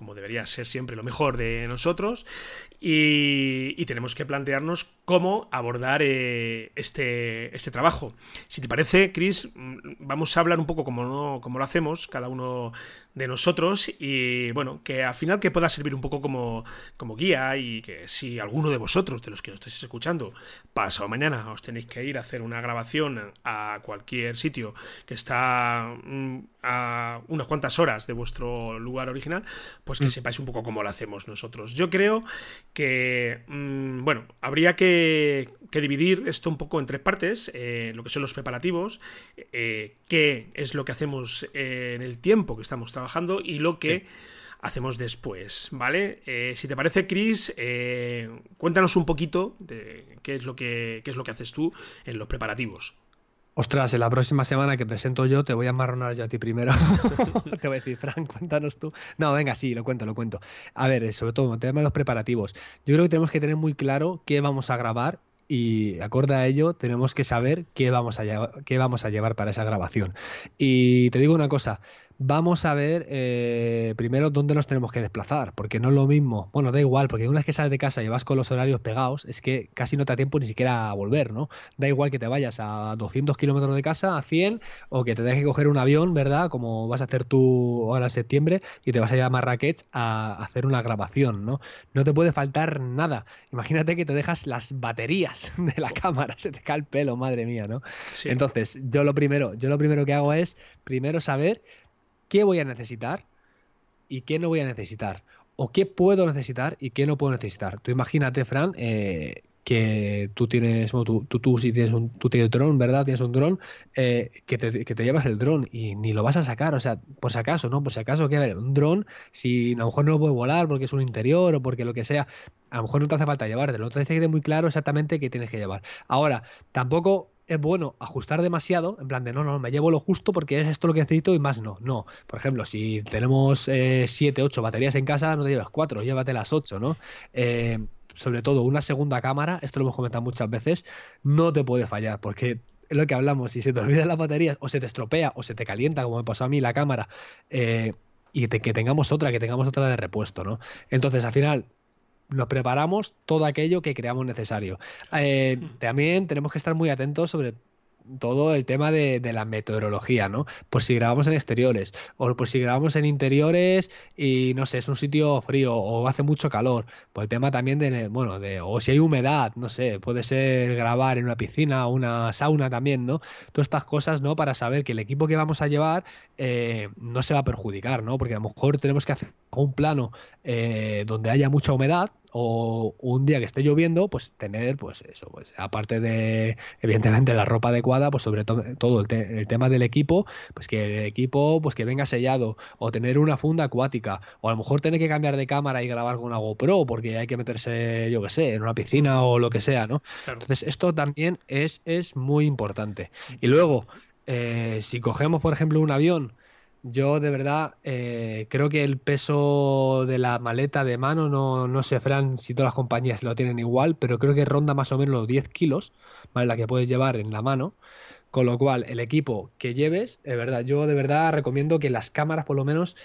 Speaker 1: como debería ser siempre lo mejor de nosotros, y, tenemos que plantearnos cómo abordar eh, este, este trabajo. Si te parece, Chris, mm, vamos a hablar un poco como, como lo hacemos, cada uno de nosotros y bueno, que al final que pueda servir un poco como, como guía y que si alguno de vosotros, de los que nos estáis escuchando, pasado mañana os tenéis que ir a hacer una grabación a cualquier sitio que está mm, a unas cuantas horas de vuestro lugar original, que mm. sepáis un poco cómo lo hacemos nosotros. Yo creo que, mm, bueno, habría que, dividir esto un poco en tres partes, eh, lo que son los preparativos, eh, qué es lo que hacemos en el tiempo que estamos trabajando, y lo que hacemos después, ¿vale? Eh, si te parece, Chris, eh, cuéntanos un poquito de qué es lo que qué es lo que haces tú en los preparativos.
Speaker 2: Ostras, en la próxima semana que presento yo te voy a marronar yo a ti primero. te voy a decir, Frank, cuéntanos tú. No, venga, sí, lo cuento, lo cuento. A ver, eh, sobre todo, el tema de los preparativos. Yo creo que tenemos que tener muy claro qué vamos a grabar y acorde a ello tenemos que saber qué vamos a, qué vamos a llevar para esa grabación. Y te digo una cosa, vamos a ver eh, primero dónde nos tenemos que desplazar, porque no es lo mismo, bueno, da igual, porque una vez que sales de casa y vas con los horarios pegados, es que casi no te da tiempo ni siquiera a volver, ¿no? Da igual que te vayas a 200 kilómetros de casa, a 100, o que te dejes coger un avión, ¿verdad? Como vas a hacer tú ahora en septiembre y te vas a ir a Marrakech a hacer una grabación, ¿no? No te puede faltar nada. Imagínate que te dejas las baterías de la cámara, se te cae el pelo, madre mía, ¿no? Entonces, yo lo primero, yo lo primero que hago es primero saber qué voy a necesitar y qué no voy a necesitar. O qué puedo necesitar y qué no puedo necesitar. Tú imagínate, Fran, eh, que tú tienes, tú, si tienes un, tú tienes dron, ¿verdad? Tienes un dron, eh, que, te, te, llevas el dron y ni lo vas a sacar, o sea, por si acaso, ¿no? Por si acaso, que ver, un dron, si a lo mejor no lo puedes volar porque es un interior o porque lo que sea, a lo mejor no te hace falta llevártelo, entonces tienes que muy claro exactamente qué tienes que llevar. Ahora, tampoco es bueno ajustar demasiado, en plan de no, no, me llevo lo justo porque es esto lo que necesito y más no. No, por ejemplo, si tenemos 7, eh, 8 baterías en casa, no te llevas 4, llévate las 8, ¿no? Eh, sobre todo una segunda cámara, esto lo hemos comentado muchas veces, no te puede fallar porque es lo que hablamos, si se te olvidan las baterías o se te estropea o se te calienta, como me pasó a mí la cámara, eh, y que tengamos otra, que tengamos otra de repuesto, ¿no? Entonces, al final, nos preparamos todo aquello que creamos necesario. Eh, también tenemos que estar muy atentos sobre todo el tema de, la meteorología, ¿no? Por si grabamos en exteriores o por si grabamos en interiores y no sé, es un sitio frío o hace mucho calor. Por el tema también de, bueno, de, o si hay humedad, no sé, puede ser grabar en una piscina o una sauna también, ¿no? Todas estas cosas, ¿no? Para saber que el equipo que vamos a llevar eh, no se va a perjudicar, ¿no? Porque a lo mejor tenemos que hacer un plano eh, donde haya mucha humedad o un día que esté lloviendo, pues tener, pues eso, pues aparte de, evidentemente, la ropa adecuada, pues sobre todo, todo el, tema del equipo, pues que el equipo, pues que venga sellado, o tener una funda acuática, o a lo mejor tener que cambiar de cámara y grabar con una GoPro, porque hay que meterse, yo que sé, en una piscina o lo que sea, ¿no? Entonces, esto también es, es muy importante. Y luego, eh, si cogemos, por ejemplo, un avión, yo de verdad eh, creo que el peso de la maleta de mano, no, no sé, Fran, si todas las compañías lo tienen igual, pero creo que ronda más o menos los 10 kilos, ¿vale? La que puedes llevar en la mano. Con lo cual, el equipo que lleves, de verdad, yo de verdad recomiendo que las cámaras por lo menos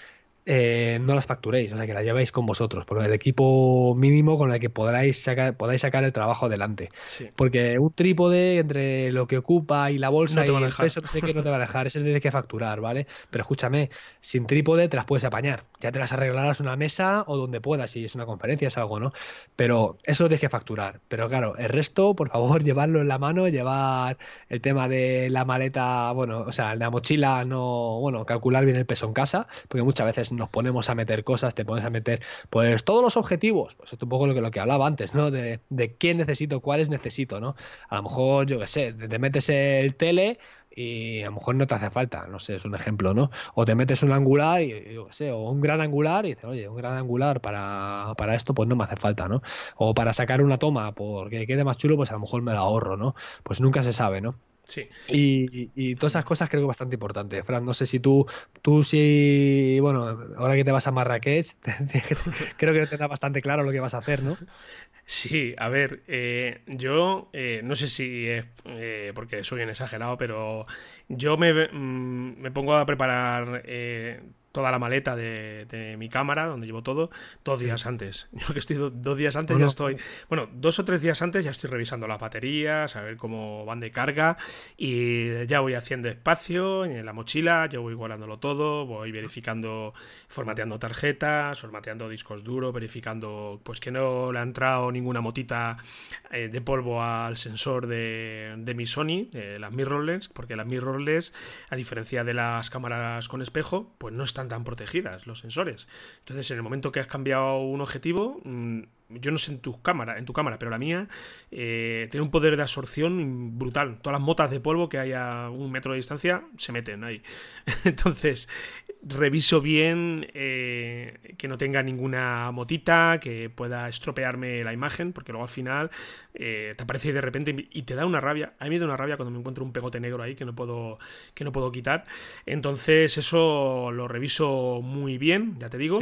Speaker 2: eh, no las facturéis, o sea, que las llevéis con vosotros, por el equipo mínimo con el que podráis sacar, podáis sacar el trabajo adelante. Porque un trípode entre lo que ocupa y la bolsa y el peso, sé que no te va a dejar, eso tienes que facturar, ¿vale? Pero escúchame, sin trípode te las puedes apañar, ya te las arreglarás una mesa o donde puedas, si es una conferencia, es algo, ¿no? Pero eso lo tienes que facturar. Pero claro, el resto, por favor, llevarlo en la mano, llevar el tema de la maleta, bueno, o sea, la mochila, no, bueno, calcular bien el peso en casa, porque muchas veces nos ponemos a meter cosas, te pones a meter, pues todos los objetivos, pues es un poco lo que, lo que hablaba antes, ¿no? De, de qué necesito, cuáles necesito, ¿no? A lo mejor, yo qué sé, te metes el tele y a lo mejor no te hace falta, no sé, es un ejemplo, ¿no? O te metes un angular y yo sé, o un gran angular y dices, oye, un gran angular para, para esto pues no me hace falta, ¿no? O para sacar una toma porque quede más chulo, pues a lo mejor me la ahorro, ¿no? Pues nunca se sabe, ¿no?
Speaker 1: Sí.
Speaker 2: Y, todas esas cosas creo que bastante importante. Fran, no sé si tú, tú sí, bueno, ahora que te vas a Marrakech, creo que tendrás bastante claro lo que vas a hacer, ¿no?
Speaker 1: Sí, a ver, eh, yo eh, no sé si es eh, porque soy un exagerado, pero yo me, mm, me pongo a preparar toda la maleta de, mi cámara, donde llevo todo, dos días antes. Yo que estoy dos días antes ya estoy, bueno, dos o tres días antes ya estoy revisando las baterías, a ver cómo van de carga y ya voy haciendo espacio en la mochila, yo voy guardándolo todo, voy verificando, formateando tarjetas, formateando discos duros, verificando pues que no le ha entrado ninguna motita eh, de polvo al sensor de, de mi Sony, de las mirrorless, porque las mirrorless, a diferencia de las cámaras con espejo, pues no están tan protegidas los sensores. Entonces, en el momento que has cambiado un objetivo, mm, yo no sé en tu cámara, en tu cámara, pero la mía eh, tiene un poder de absorción brutal. Todas las motas de polvo que hay a un metro de distancia se meten ahí. Entonces, reviso bien eh, que no tenga ninguna motita, que pueda estropearme la imagen, porque luego al final eh, te aparece de repente y te da una rabia. A mí me da una rabia cuando me encuentro un pegote negro ahí que no puedo, que no puedo quitar. Entonces, eso lo reviso muy bien, ya te digo.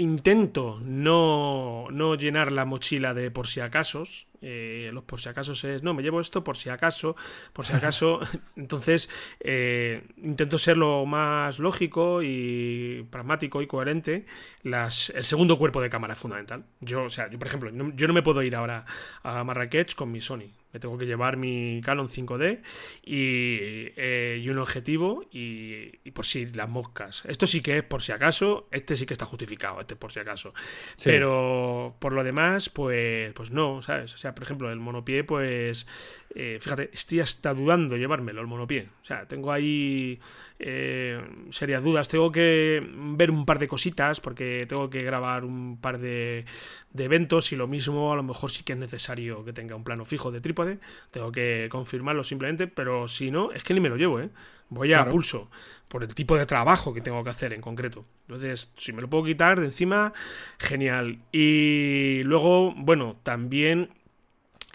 Speaker 1: Intento no, no, llenar la mochila de por si acaso, Eh, los por si acaso es, no, me llevo esto por si acaso, por si acaso. Entonces, eh, intento ser lo más lógico y pragmático y coherente. Las, el segundo cuerpo de cámara es fundamental. Yo, o sea, yo, por ejemplo, yo no me puedo ir ahora a Marrakech con mi Sony me tengo que llevar mi Canon 5D eh, y, un objetivo y, y, por si las moscas. Esto sí que es por si acaso, este sí que está justificado, este por si acaso. Pero por lo demás, pues, pues no, ¿sabes? O sea, por ejemplo, el monopié, pues eh, fíjate, estoy hasta dudando llevármelo el monopié. O sea, tengo ahí eh, serias dudas. Tengo que ver un par de cositas porque tengo que grabar un par de, de eventos y lo mismo a lo mejor sí que es necesario que tenga un plano fijo de trípode. Tengo que confirmarlo simplemente, pero si no, es que ni me lo llevo, ¿eh? Voy a pulso por el tipo de trabajo que tengo que hacer en concreto. Entonces, si me lo puedo quitar de encima, genial. Y luego, bueno, también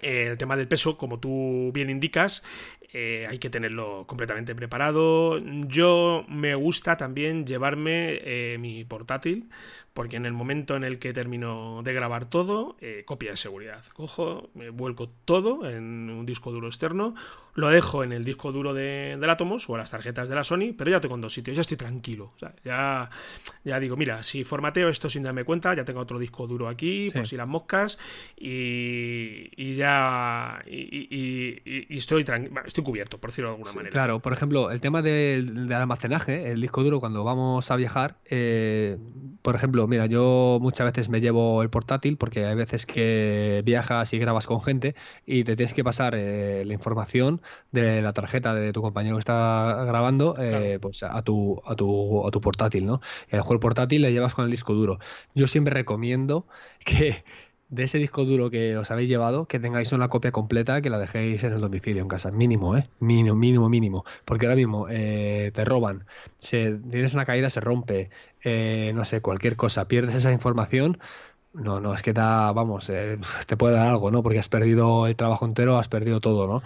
Speaker 1: eh, el tema del peso, como tú bien indicas, eh, hay que tenerlo completamente preparado. Yo me gusta también llevarme eh, mi portátil, porque en el momento en el que termino de grabar todo, eh, copia de seguridad. Cojo, me vuelco todo en un disco duro externo, lo dejo en el disco duro de, del Atomos o las tarjetas de la Sony, pero ya tengo en dos sitios, ya estoy tranquilo. ya, ya digo, mira, si formateo esto sin darme cuenta, ya tengo otro disco duro aquí, por si las moscas, y, y ya. Y, y estoy, estoy cubierto, por decirlo de alguna manera.
Speaker 2: Claro, por ejemplo, el tema del, almacenaje, el disco duro, cuando vamos a viajar, eh, por ejemplo, mira, yo muchas veces me llevo el portátil porque hay veces que viajas y grabas con gente y te tienes que pasar eh, la información de la tarjeta de tu compañero que está grabando eh, pues a tu, a, tu, a tu portátil, ¿no? Y a el portátil le llevas con el disco duro. Yo siempre recomiendo que de ese disco duro que os habéis llevado, que tengáis una copia completa que la dejéis en el domicilio en casa. Mínimo, ¿eh? Mínimo, mínimo, mínimo. Porque ahora mismo eh, te roban, se, tienes una caída, se rompe, eh, no sé, cualquier cosa, pierdes esa información. No, no, es que da, vamos, eh, te puede dar algo, ¿no? Porque has perdido el trabajo entero, has perdido todo, ¿no?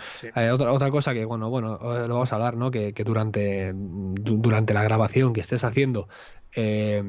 Speaker 2: otra, otra cosa que, bueno, bueno, lo vamos a hablar, ¿no? Que, que durante, durante la grabación que estés haciendo, eh,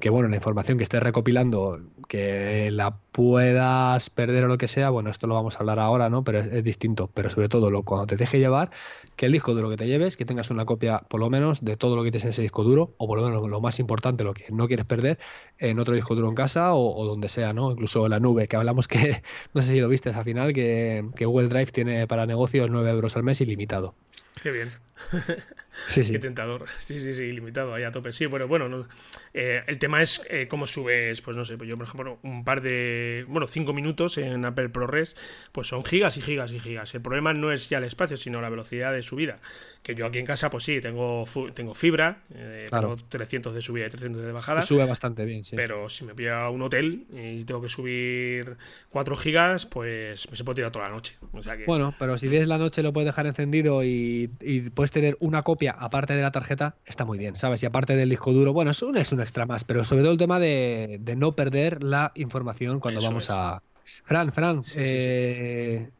Speaker 2: que bueno, la información que estés recopilando, que la puedas perder o lo que sea, bueno, esto lo vamos a hablar ahora, ¿no? Pero es, distinto. Pero sobre todo, lo, cuando te deje llevar, que el disco duro que te lleves, que tengas una copia, por lo menos, de todo lo que tienes en ese disco duro, o por lo menos lo más importante, lo que no quieres perder, en otro disco duro en casa o, donde sea, ¿no? Incluso en la nube, que hablamos que, no sé si lo viste al final, que, que Google Drive tiene para negocios 9 euros al mes ilimitado.
Speaker 1: Qué bien. Sí, sí. Qué tentador. Sí, sí, sí, ilimitado, ahí a tope. Sí, bueno, bueno, eh, el tema es eh, cómo subes, pues no sé, pues yo por ejemplo, un par de, bueno, cinco minutos en Apple ProRes, pues son gigas y gigas y gigas. El problema no es ya el espacio, sino la velocidad de subida. Que yo aquí en casa, pues sí, tengo, tengo fibra, eh, tengo 300 de subida y 300 de bajada.
Speaker 2: Sube bastante bien, sí.
Speaker 1: Pero si me voy a un hotel y tengo que subir 4 gigas, pues me se puede tirar toda la noche.
Speaker 2: Bueno, pero si tienes la noche lo puedes dejar encendido y, y puedes tener una copia aparte de la tarjeta, está muy bien, ¿sabes? Y aparte del disco duro, bueno, eso es un extra más, pero sobre todo el tema de, no perder la información cuando vamos a... Fran, Fran, eh,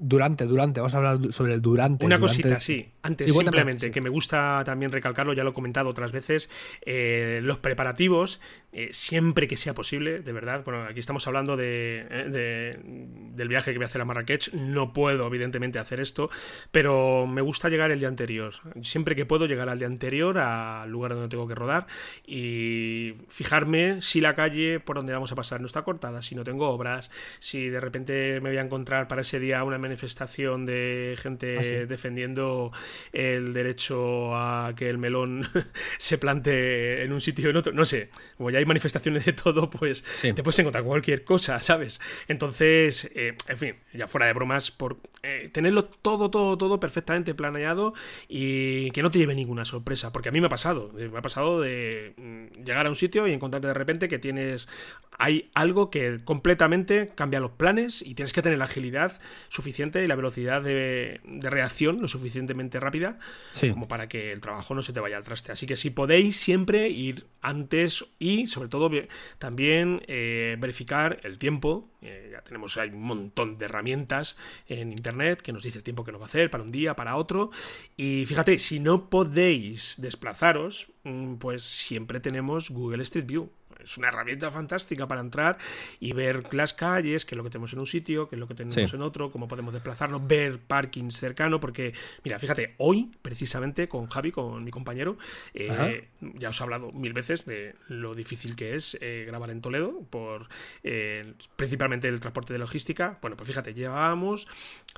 Speaker 2: durante, durante, vamos a hablar sobre el durante.
Speaker 1: Una cosita, sí. Antes, simplemente, que me gusta también recalcarlo, ya lo he comentado otras veces, eh, los preparativos, eh, siempre que sea posible, de verdad. Bueno, aquí estamos hablando de, eh, del viaje que voy a hacer a Marrakech. No puedo, evidentemente, hacer esto, pero me gusta llegar el día anterior. Siempre que puedo, llegar al día anterior al lugar donde tengo que rodar y fijarme si la calle por donde vamos a pasar no está cortada, si no tengo obras, si de repente me voy a encontrar para ese día una manifestación de gente ah, defendiendo el derecho a que el melón se plante en un sitio o en otro. No sé, como ya hay manifestaciones de todo, pues te puedes encontrar cualquier cosa, ¿sabes? Entonces, eh, en fin, ya fuera de bromas, por eh, tenerlo todo, todo, todo perfectamente planeado y que no te lleve ninguna sorpresa. Porque a mí me ha pasado, me ha pasado de mm, llegar a un sitio y encontrarte de repente que tienes hay algo que completamente cambia los planes y tienes que tener la agilidad suficiente y la velocidad de, reacción lo suficientemente rápida como para que el trabajo no se te vaya al traste. Así que si podéis siempre ir antes y sobre todo también eh, verificar el tiempo. Eh, ya tenemos hay un montón de herramientas en internet que nos dice el tiempo que nos va a hacer para un día, para otro. Y fíjate, si no podéis desplazaros, mm, pues siempre tenemos Google Street View es una herramienta fantástica para entrar y ver las calles, qué es lo que tenemos en un sitio, qué es lo que tenemos en otro, cómo podemos desplazarnos, ver parking cercano, porque, mira, fíjate, hoy, precisamente, con Javi, con mi compañero, eh, ya os he hablado mil veces de lo difícil que es eh, grabar en Toledo, por eh, principalmente el transporte de logística. Bueno, pues fíjate, llevábamos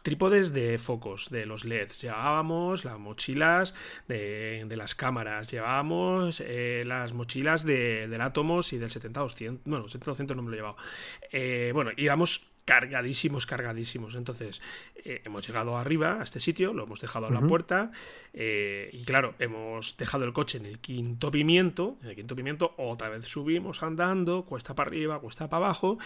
Speaker 1: trípodes de focos, de los LEDs, llevábamos las mochilas de, las cámaras, llevábamos las mochilas de, del Atomos y del 70-200, bueno, 70-200 no me lo he llevado. bueno, íbamos cargadísimos, cargadísimos. Entonces, eh, hemos llegado arriba a este sitio, lo hemos dejado a la puerta eh, y claro, hemos dejado el coche en el quinto pimiento, en el quinto pimiento, otra vez subimos andando, cuesta para arriba, cuesta para abajo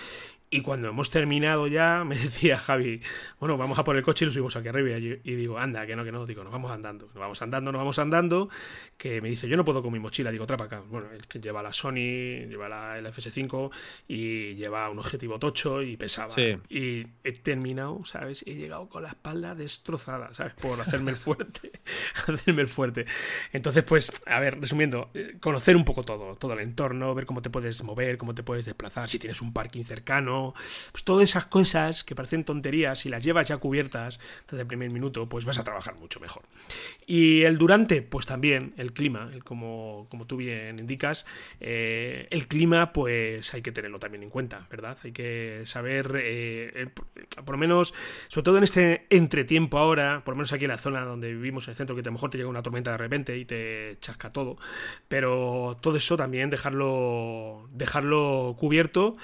Speaker 1: y cuando hemos terminado ya, me decía Javi, bueno, vamos a por el coche y lo subimos aquí arriba. Y, digo, anda, que no, que no, digo, nos vamos andando, nos vamos andando, nos vamos andando. Que me dice, yo no puedo con mi mochila, digo, trapa acá. Bueno, es que lleva la Sony, lleva la, el FS5 y lleva un objetivo tocho y pesaba. Y he terminado, ¿sabes? He llegado con la espalda destrozada, ¿sabes? Por hacerme el fuerte, hacerme el fuerte. Entonces, pues, a ver, resumiendo, eh, conocer un poco todo, todo el entorno, ver cómo te puedes mover, cómo te puedes desplazar, si tienes un parking cercano pues todas esas cosas que parecen tonterías, si las llevas ya cubiertas desde el primer minuto, pues vas a trabajar mucho mejor. Y el durante, pues también, el clima, el como, como tú bien indicas, eh, el clima, pues hay que tenerlo también en cuenta, ¿verdad? Hay que saber, eh, por lo menos, sobre todo en este entretiempo ahora, por lo menos aquí en la zona donde vivimos, en el centro, que a lo mejor te llega una tormenta de repente y te chasca todo, pero todo eso también dejarlo, dejarlo cubierto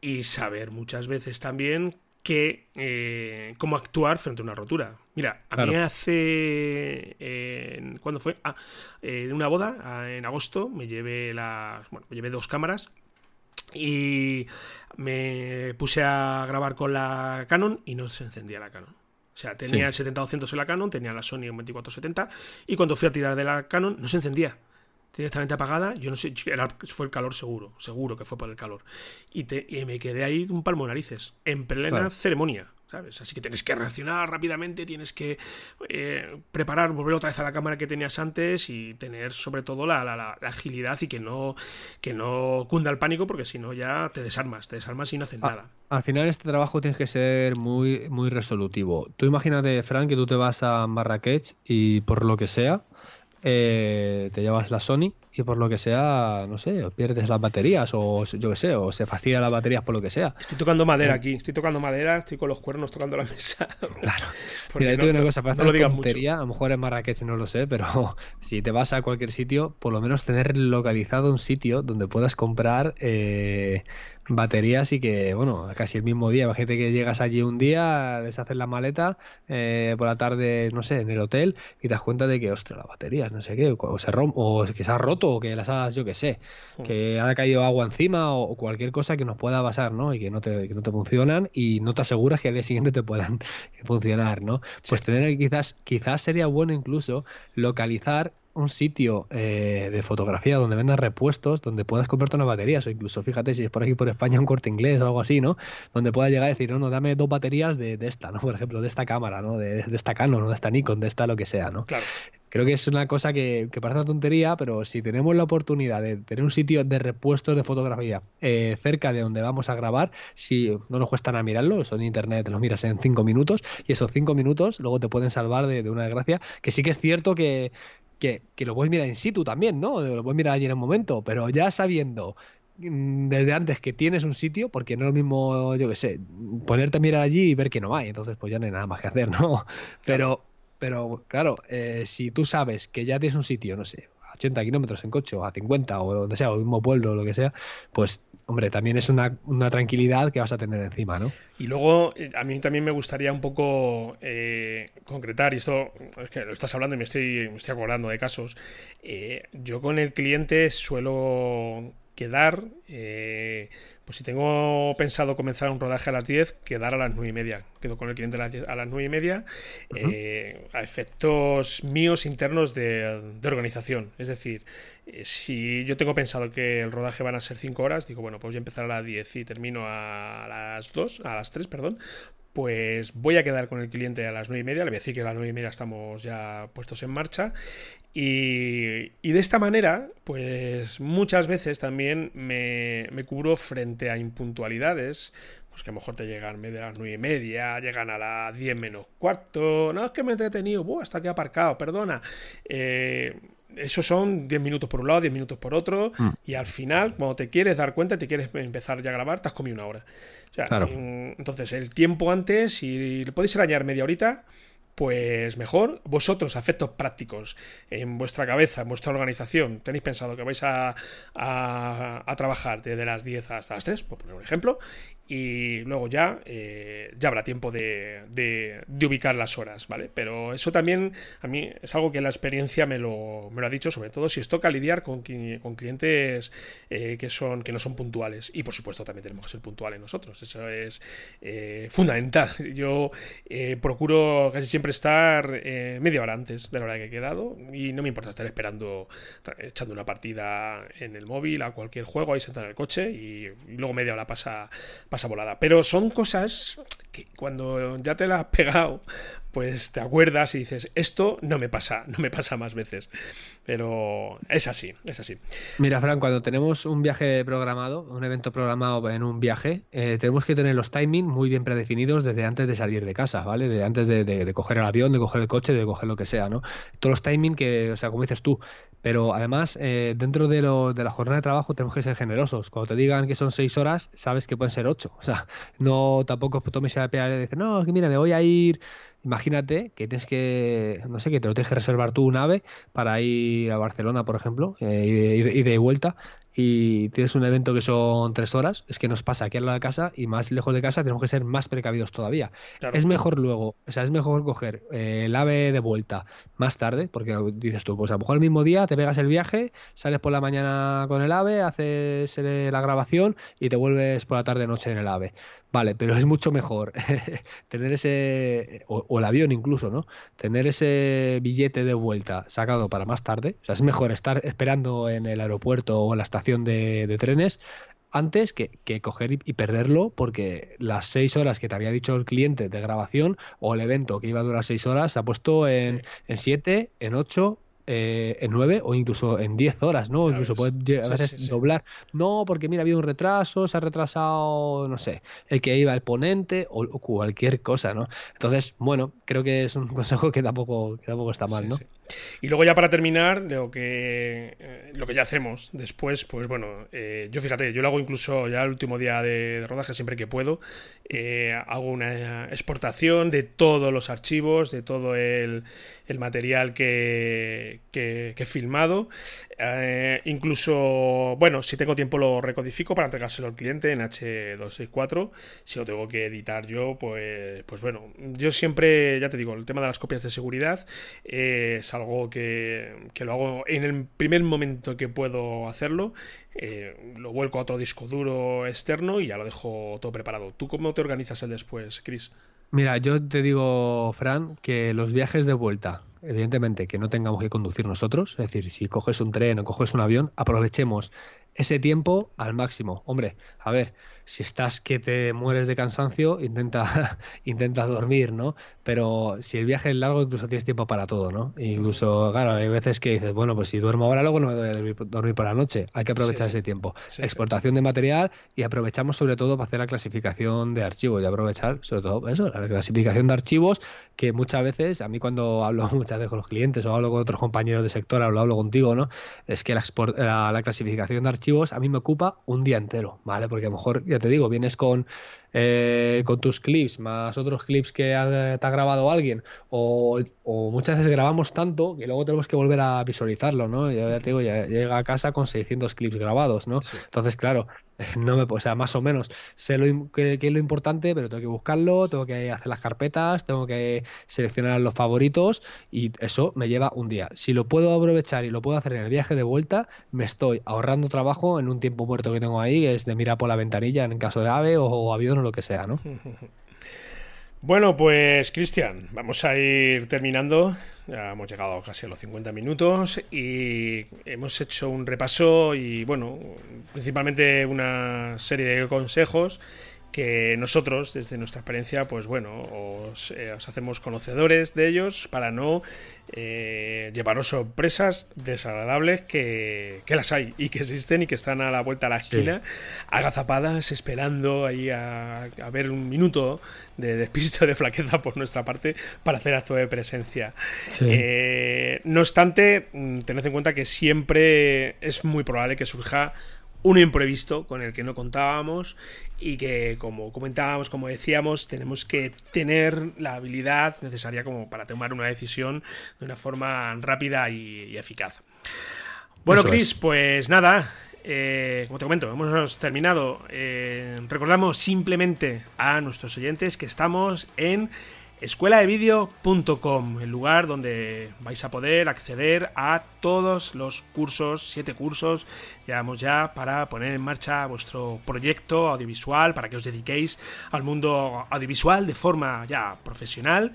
Speaker 1: y saber muchas veces también que eh, cómo actuar frente a una rotura. Mira, a mí hace eh, ¿cuándo fue? Ah, en una boda ah, en agosto me llevé las bueno, me llevé dos cámaras y me puse a grabar con la Canon y no se encendía la Canon. O sea, tenía el 70-200 en la Canon, tenía la Sony un 2470 y cuando fui a tirar de la Canon no se encendía directamente apagada. Yo no sé, fue el calor seguro, seguro que fue por el calor. Y, te, y me quedé ahí un palmo de narices, en plena ceremonia. ¿sabes? Así que tienes que reaccionar rápidamente, tienes que eh, preparar, volver otra vez a la cámara que tenías antes y tener sobre todo la, la, agilidad y que no, que no cunda el pánico porque si no ya te desarmas, te desarmas y no haces nada.
Speaker 2: Al final este trabajo tienes que ser muy, muy resolutivo. Tú imagínate, Frank, que tú te vas a Marrakech y por lo que sea, eh, te llevas la Sony y por lo que sea, no sé, pierdes las baterías o yo qué sé, o se fastidia las baterías por lo que sea.
Speaker 1: Estoy tocando madera eh. aquí, estoy tocando madera, estoy con los cuernos tocando la mesa.
Speaker 2: Claro. Mira, yo una cosa, para hacer no tontería, a lo mejor en Marrakech no lo sé, pero si te vas a cualquier sitio, por lo menos tener localizado un sitio donde puedas comprar eh, baterías y que, bueno, casi el mismo día. Imagínate que llegas allí un día, deshaces la maleta, eh, por la tarde, no sé, en el hotel, y te das cuenta de que, ostras, las baterías, no sé qué, o se romp, o que se ha roto, o que las has, yo qué sé, que ha caído agua encima, o, cualquier cosa que nos pueda pasar, ¿no? Y que no te, que no te funcionan, y no te aseguras que al día siguiente te puedan funcionar, ¿no? Pues tener quizás, quizás sería bueno incluso localizar un sitio eh, de fotografía donde vendan repuestos, donde puedas comprarte unas baterías, o incluso fíjate si es por aquí por España un corte inglés o algo así, ¿no? Donde puedas llegar a decir, no, no, dame dos baterías de, esta, ¿no? Por ejemplo, de esta cámara, ¿no? De, esta Canon, de esta Nikon, de esta lo que sea, ¿no?
Speaker 1: Claro.
Speaker 2: Creo que es una cosa que, parece una tontería, pero si tenemos la oportunidad de tener un sitio de repuestos de fotografía eh, cerca de donde vamos a grabar, si no nos cuesta nada mirarlo, eso en internet lo miras en cinco minutos y esos cinco minutos luego te pueden salvar de, de una desgracia, que sí que es cierto que que, lo puedes mirar in situ también, ¿no? Lo puedes mirar allí en el momento, pero ya sabiendo mm, desde antes que tienes un sitio, porque no es lo mismo, yo qué sé, ponerte a mirar allí y ver que no hay, entonces pues ya no hay nada más que hacer, ¿no? Pero, pero claro, eh, si tú sabes que ya tienes un sitio, no sé, 80 kilómetros en coche o a 50 o donde sea, o mismo pueblo o lo que sea, pues hombre, también es una, tranquilidad que vas a tener encima, ¿no?
Speaker 1: Y luego, eh, a mí también me gustaría un poco eh, concretar, y esto es que lo estás hablando y me estoy, estoy acordando de casos, eh, yo con el cliente suelo quedar pues si tengo pensado comenzar un rodaje a las 10, quedar a las 9 y media. Quedo con el cliente a las 9 y media eh, a efectos míos internos de, organización. Es decir, eh, si yo tengo pensado que el rodaje van a ser 5 horas, digo, bueno, pues voy a empezar a las 10 y termino a las 2, a las 3, perdón pues voy a quedar con el cliente a las 9 y media, le voy a decir que a las 9 y media estamos ya puestos en marcha y, de esta manera, pues muchas veces también me, me, cubro frente a impuntualidades, pues que a lo mejor te llegan media a las 9 y media, llegan a las 10 menos cuarto, no, es que me he entretenido, Buah, hasta que he aparcado, perdona. Eh, eso son 10 minutos por un lado, 10 minutos por otro, mm. y al final, cuando te quieres dar cuenta, te quieres empezar ya a grabar, te has comido una hora. Mm, entonces, el tiempo antes, si le podéis añadir media horita, pues mejor. Vosotros, efectos prácticos, en vuestra cabeza, en vuestra organización, tenéis pensado que vais a, a, trabajar desde las 10 hasta las 3, por poner un ejemplo, y luego ya, eh, ya habrá tiempo de, de, ubicar las horas, ¿vale? Pero eso también a mí es algo que la experiencia me lo, me lo ha dicho, sobre todo si os toca lidiar con, con clientes eh, que, son, que no son puntuales. Y por supuesto también tenemos que ser puntuales nosotros, eso es eh, fundamental. Yo procuro casi siempre estar media hora antes de la hora que he quedado y no me importa estar esperando, echando una partida en el móvil a cualquier juego, ahí sentado en el coche y luego media hora pasa volada. Pero son cosas que cuando ya te la has pegado, pues te acuerdas y dices, esto no me pasa, no me pasa más veces. Pero es así, es así.
Speaker 2: Mira, Fran, cuando tenemos un viaje programado, un evento programado en un viaje, eh, tenemos que tener los timings muy bien predefinidos desde antes de salir de casa, ¿vale? De antes de, coger el avión, de coger el coche, de coger lo que sea, ¿no? Todos los timings que, o sea, como dices tú, pero además, eh, dentro de, lo, de la jornada de trabajo tenemos que ser generosos. Cuando te digan que son seis horas, sabes que pueden ser ocho. O sea, no tampoco tomes la pea y dices, no, que mira, me voy a ir Imagínate que tienes que, no sé, que te lo tienes que reservar tú un ave para ir a Barcelona, por ejemplo, eh, y, de, vuelta, y tienes un evento que son tres horas, es que nos pasa aquí al lado de casa y más lejos de casa tenemos que ser más precavidos todavía. Es mejor luego, o sea, es mejor coger eh, el ave de vuelta más tarde, porque dices tú, pues a lo mejor el mismo día te pegas el viaje, sales por la mañana con el ave, haces la grabación y te vuelves por la tarde noche en el ave. Vale, pero es mucho mejor tener ese, o, el avión incluso, ¿no? Tener ese billete de vuelta sacado para más tarde. O sea, es mejor estar esperando en el aeropuerto o en la estación de, trenes antes que, coger y, perderlo porque las seis horas que te había dicho el cliente de grabación o el evento que iba a durar seis horas se ha puesto en, en siete, en ocho eh, en 9 o incluso en 10 horas, ¿no? incluso puede a veces doblar. No, porque mira, ha habido un retraso, se ha retrasado, no sé, el que iba el ponente o, cualquier cosa, ¿no? Entonces, bueno, creo que es un consejo que tampoco, que tampoco está mal, ¿no?
Speaker 1: Y luego ya para terminar, lo que, eh, lo que ya hacemos después, pues bueno, eh, yo fíjate, yo lo hago incluso ya el último día de, rodaje siempre que puedo, eh, hago una exportación de todos los archivos, de todo el, el material que, que, he filmado. Incluso, bueno, si tengo tiempo lo recodifico para entregárselo al cliente en H264. Si lo tengo que editar yo, pues, pues bueno, yo siempre, ya te digo, el tema de las copias de seguridad es algo que, lo hago en el primer momento que puedo hacerlo. Eh, lo vuelco a otro disco duro externo y ya lo dejo todo preparado. ¿Tú cómo te organizas el después, Chris?
Speaker 2: Mira, yo te digo, Fran, que los viajes de vuelta, evidentemente que no tengamos que conducir nosotros, es decir, si coges un tren o coges un avión, aprovechemos ese tiempo al máximo. Hombre, a ver, si estás que te mueres de cansancio, intenta, intenta dormir, ¿no? Pero si el viaje es largo, incluso tienes tiempo para todo, ¿no? Incluso, claro, hay veces que dices, bueno, pues si duermo ahora, luego no me voy a dormir, por la noche. Hay que aprovechar ese tiempo. Exportación de material y aprovechamos sobre todo para hacer la clasificación de archivos y aprovechar sobre todo eso, la clasificación de archivos, que muchas veces, a mí cuando hablo muchas veces con los clientes o hablo con otros compañeros de sector, hablo, hablo contigo, ¿no? Es que la, la clasificación de archivos a mí me ocupa un día entero, ¿vale? Porque a lo mejor te digo, vienes con eh, con tus clips, más otros clips que te ha grabado alguien, o, muchas veces grabamos tanto que luego tenemos que volver a visualizarlo, ¿no? Ya, te digo, ya llega a casa con 600 clips grabados, ¿no? Entonces, claro, no me, o sea, más o menos sé lo que, es lo importante, pero tengo que buscarlo, tengo que hacer las carpetas, tengo que seleccionar los favoritos y eso me lleva un día. Si lo puedo aprovechar y lo puedo hacer en el viaje de vuelta, me estoy ahorrando trabajo en un tiempo muerto que tengo ahí, que es de mirar por la ventanilla en caso de ave o avión lo que sea, ¿no?
Speaker 1: Bueno, pues Cristian, vamos a ir terminando. Ya hemos llegado casi a los 50 minutos y hemos hecho un repaso y, bueno, principalmente una serie de consejos que nosotros, desde nuestra experiencia, pues bueno, os, eh, hacemos conocedores de ellos para no eh, llevaros sorpresas desagradables que, las hay y que existen y que están a la vuelta a la esquina, agazapadas, esperando ahí a, ver un minuto de despiste de flaqueza por nuestra parte para hacer acto de presencia. Eh, no obstante, mm, tened en cuenta que siempre es muy probable que surja un imprevisto con el que no contábamos y que como comentábamos, como decíamos, tenemos que tener la habilidad necesaria como para tomar una decisión de una forma rápida y, eficaz. Bueno, Chris, pues nada, eh, como te comento, hemos terminado. Eh, recordamos simplemente a nuestros oyentes que estamos en escueladevideo.com, el lugar donde vais a poder acceder a todos los cursos, siete cursos, llevamos ya para poner en marcha vuestro proyecto audiovisual, para que os dediquéis al mundo audiovisual de forma ya profesional,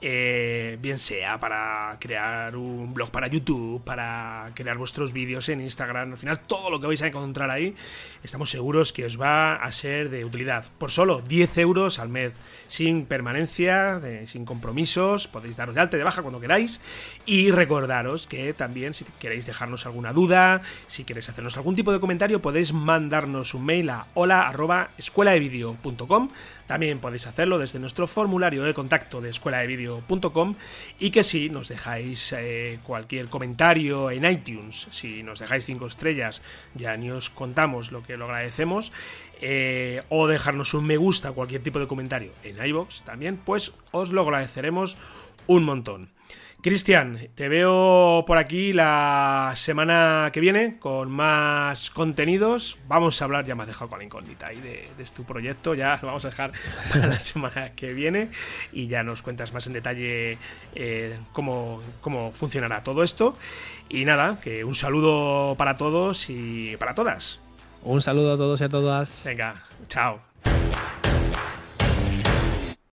Speaker 1: eh, bien sea para crear un blog para YouTube, para crear vuestros vídeos en Instagram, al final todo lo que vais a encontrar ahí, estamos seguros que os va a ser de utilidad, por solo 10 euros al mes sin permanencia, sin compromisos, podéis daros de alta de baja cuando queráis. Y recordaros que también si queréis dejarnos alguna duda, si queréis hacernos algún tipo de comentario, podéis mandarnos un mail a hola También podéis hacerlo desde nuestro formulario de contacto de escueladevideo.com y que si nos dejáis eh, cualquier comentario en iTunes, si nos dejáis 5 estrellas, ya ni os contamos lo que lo agradecemos. Eh, o dejarnos un me gusta, cualquier tipo de comentario en iBox también, pues os lo agradeceremos un montón. Cristian, te veo por aquí la semana que viene con más contenidos. Vamos a hablar, ya me has dejado con la incógnita ahí de, tu proyecto, ya lo vamos a dejar para la semana que viene y ya nos cuentas más en detalle eh, cómo, cómo funcionará todo esto. Y nada, que un saludo para todos y para todas.
Speaker 2: Un saludo a todos y a todas.
Speaker 1: Venga, chao.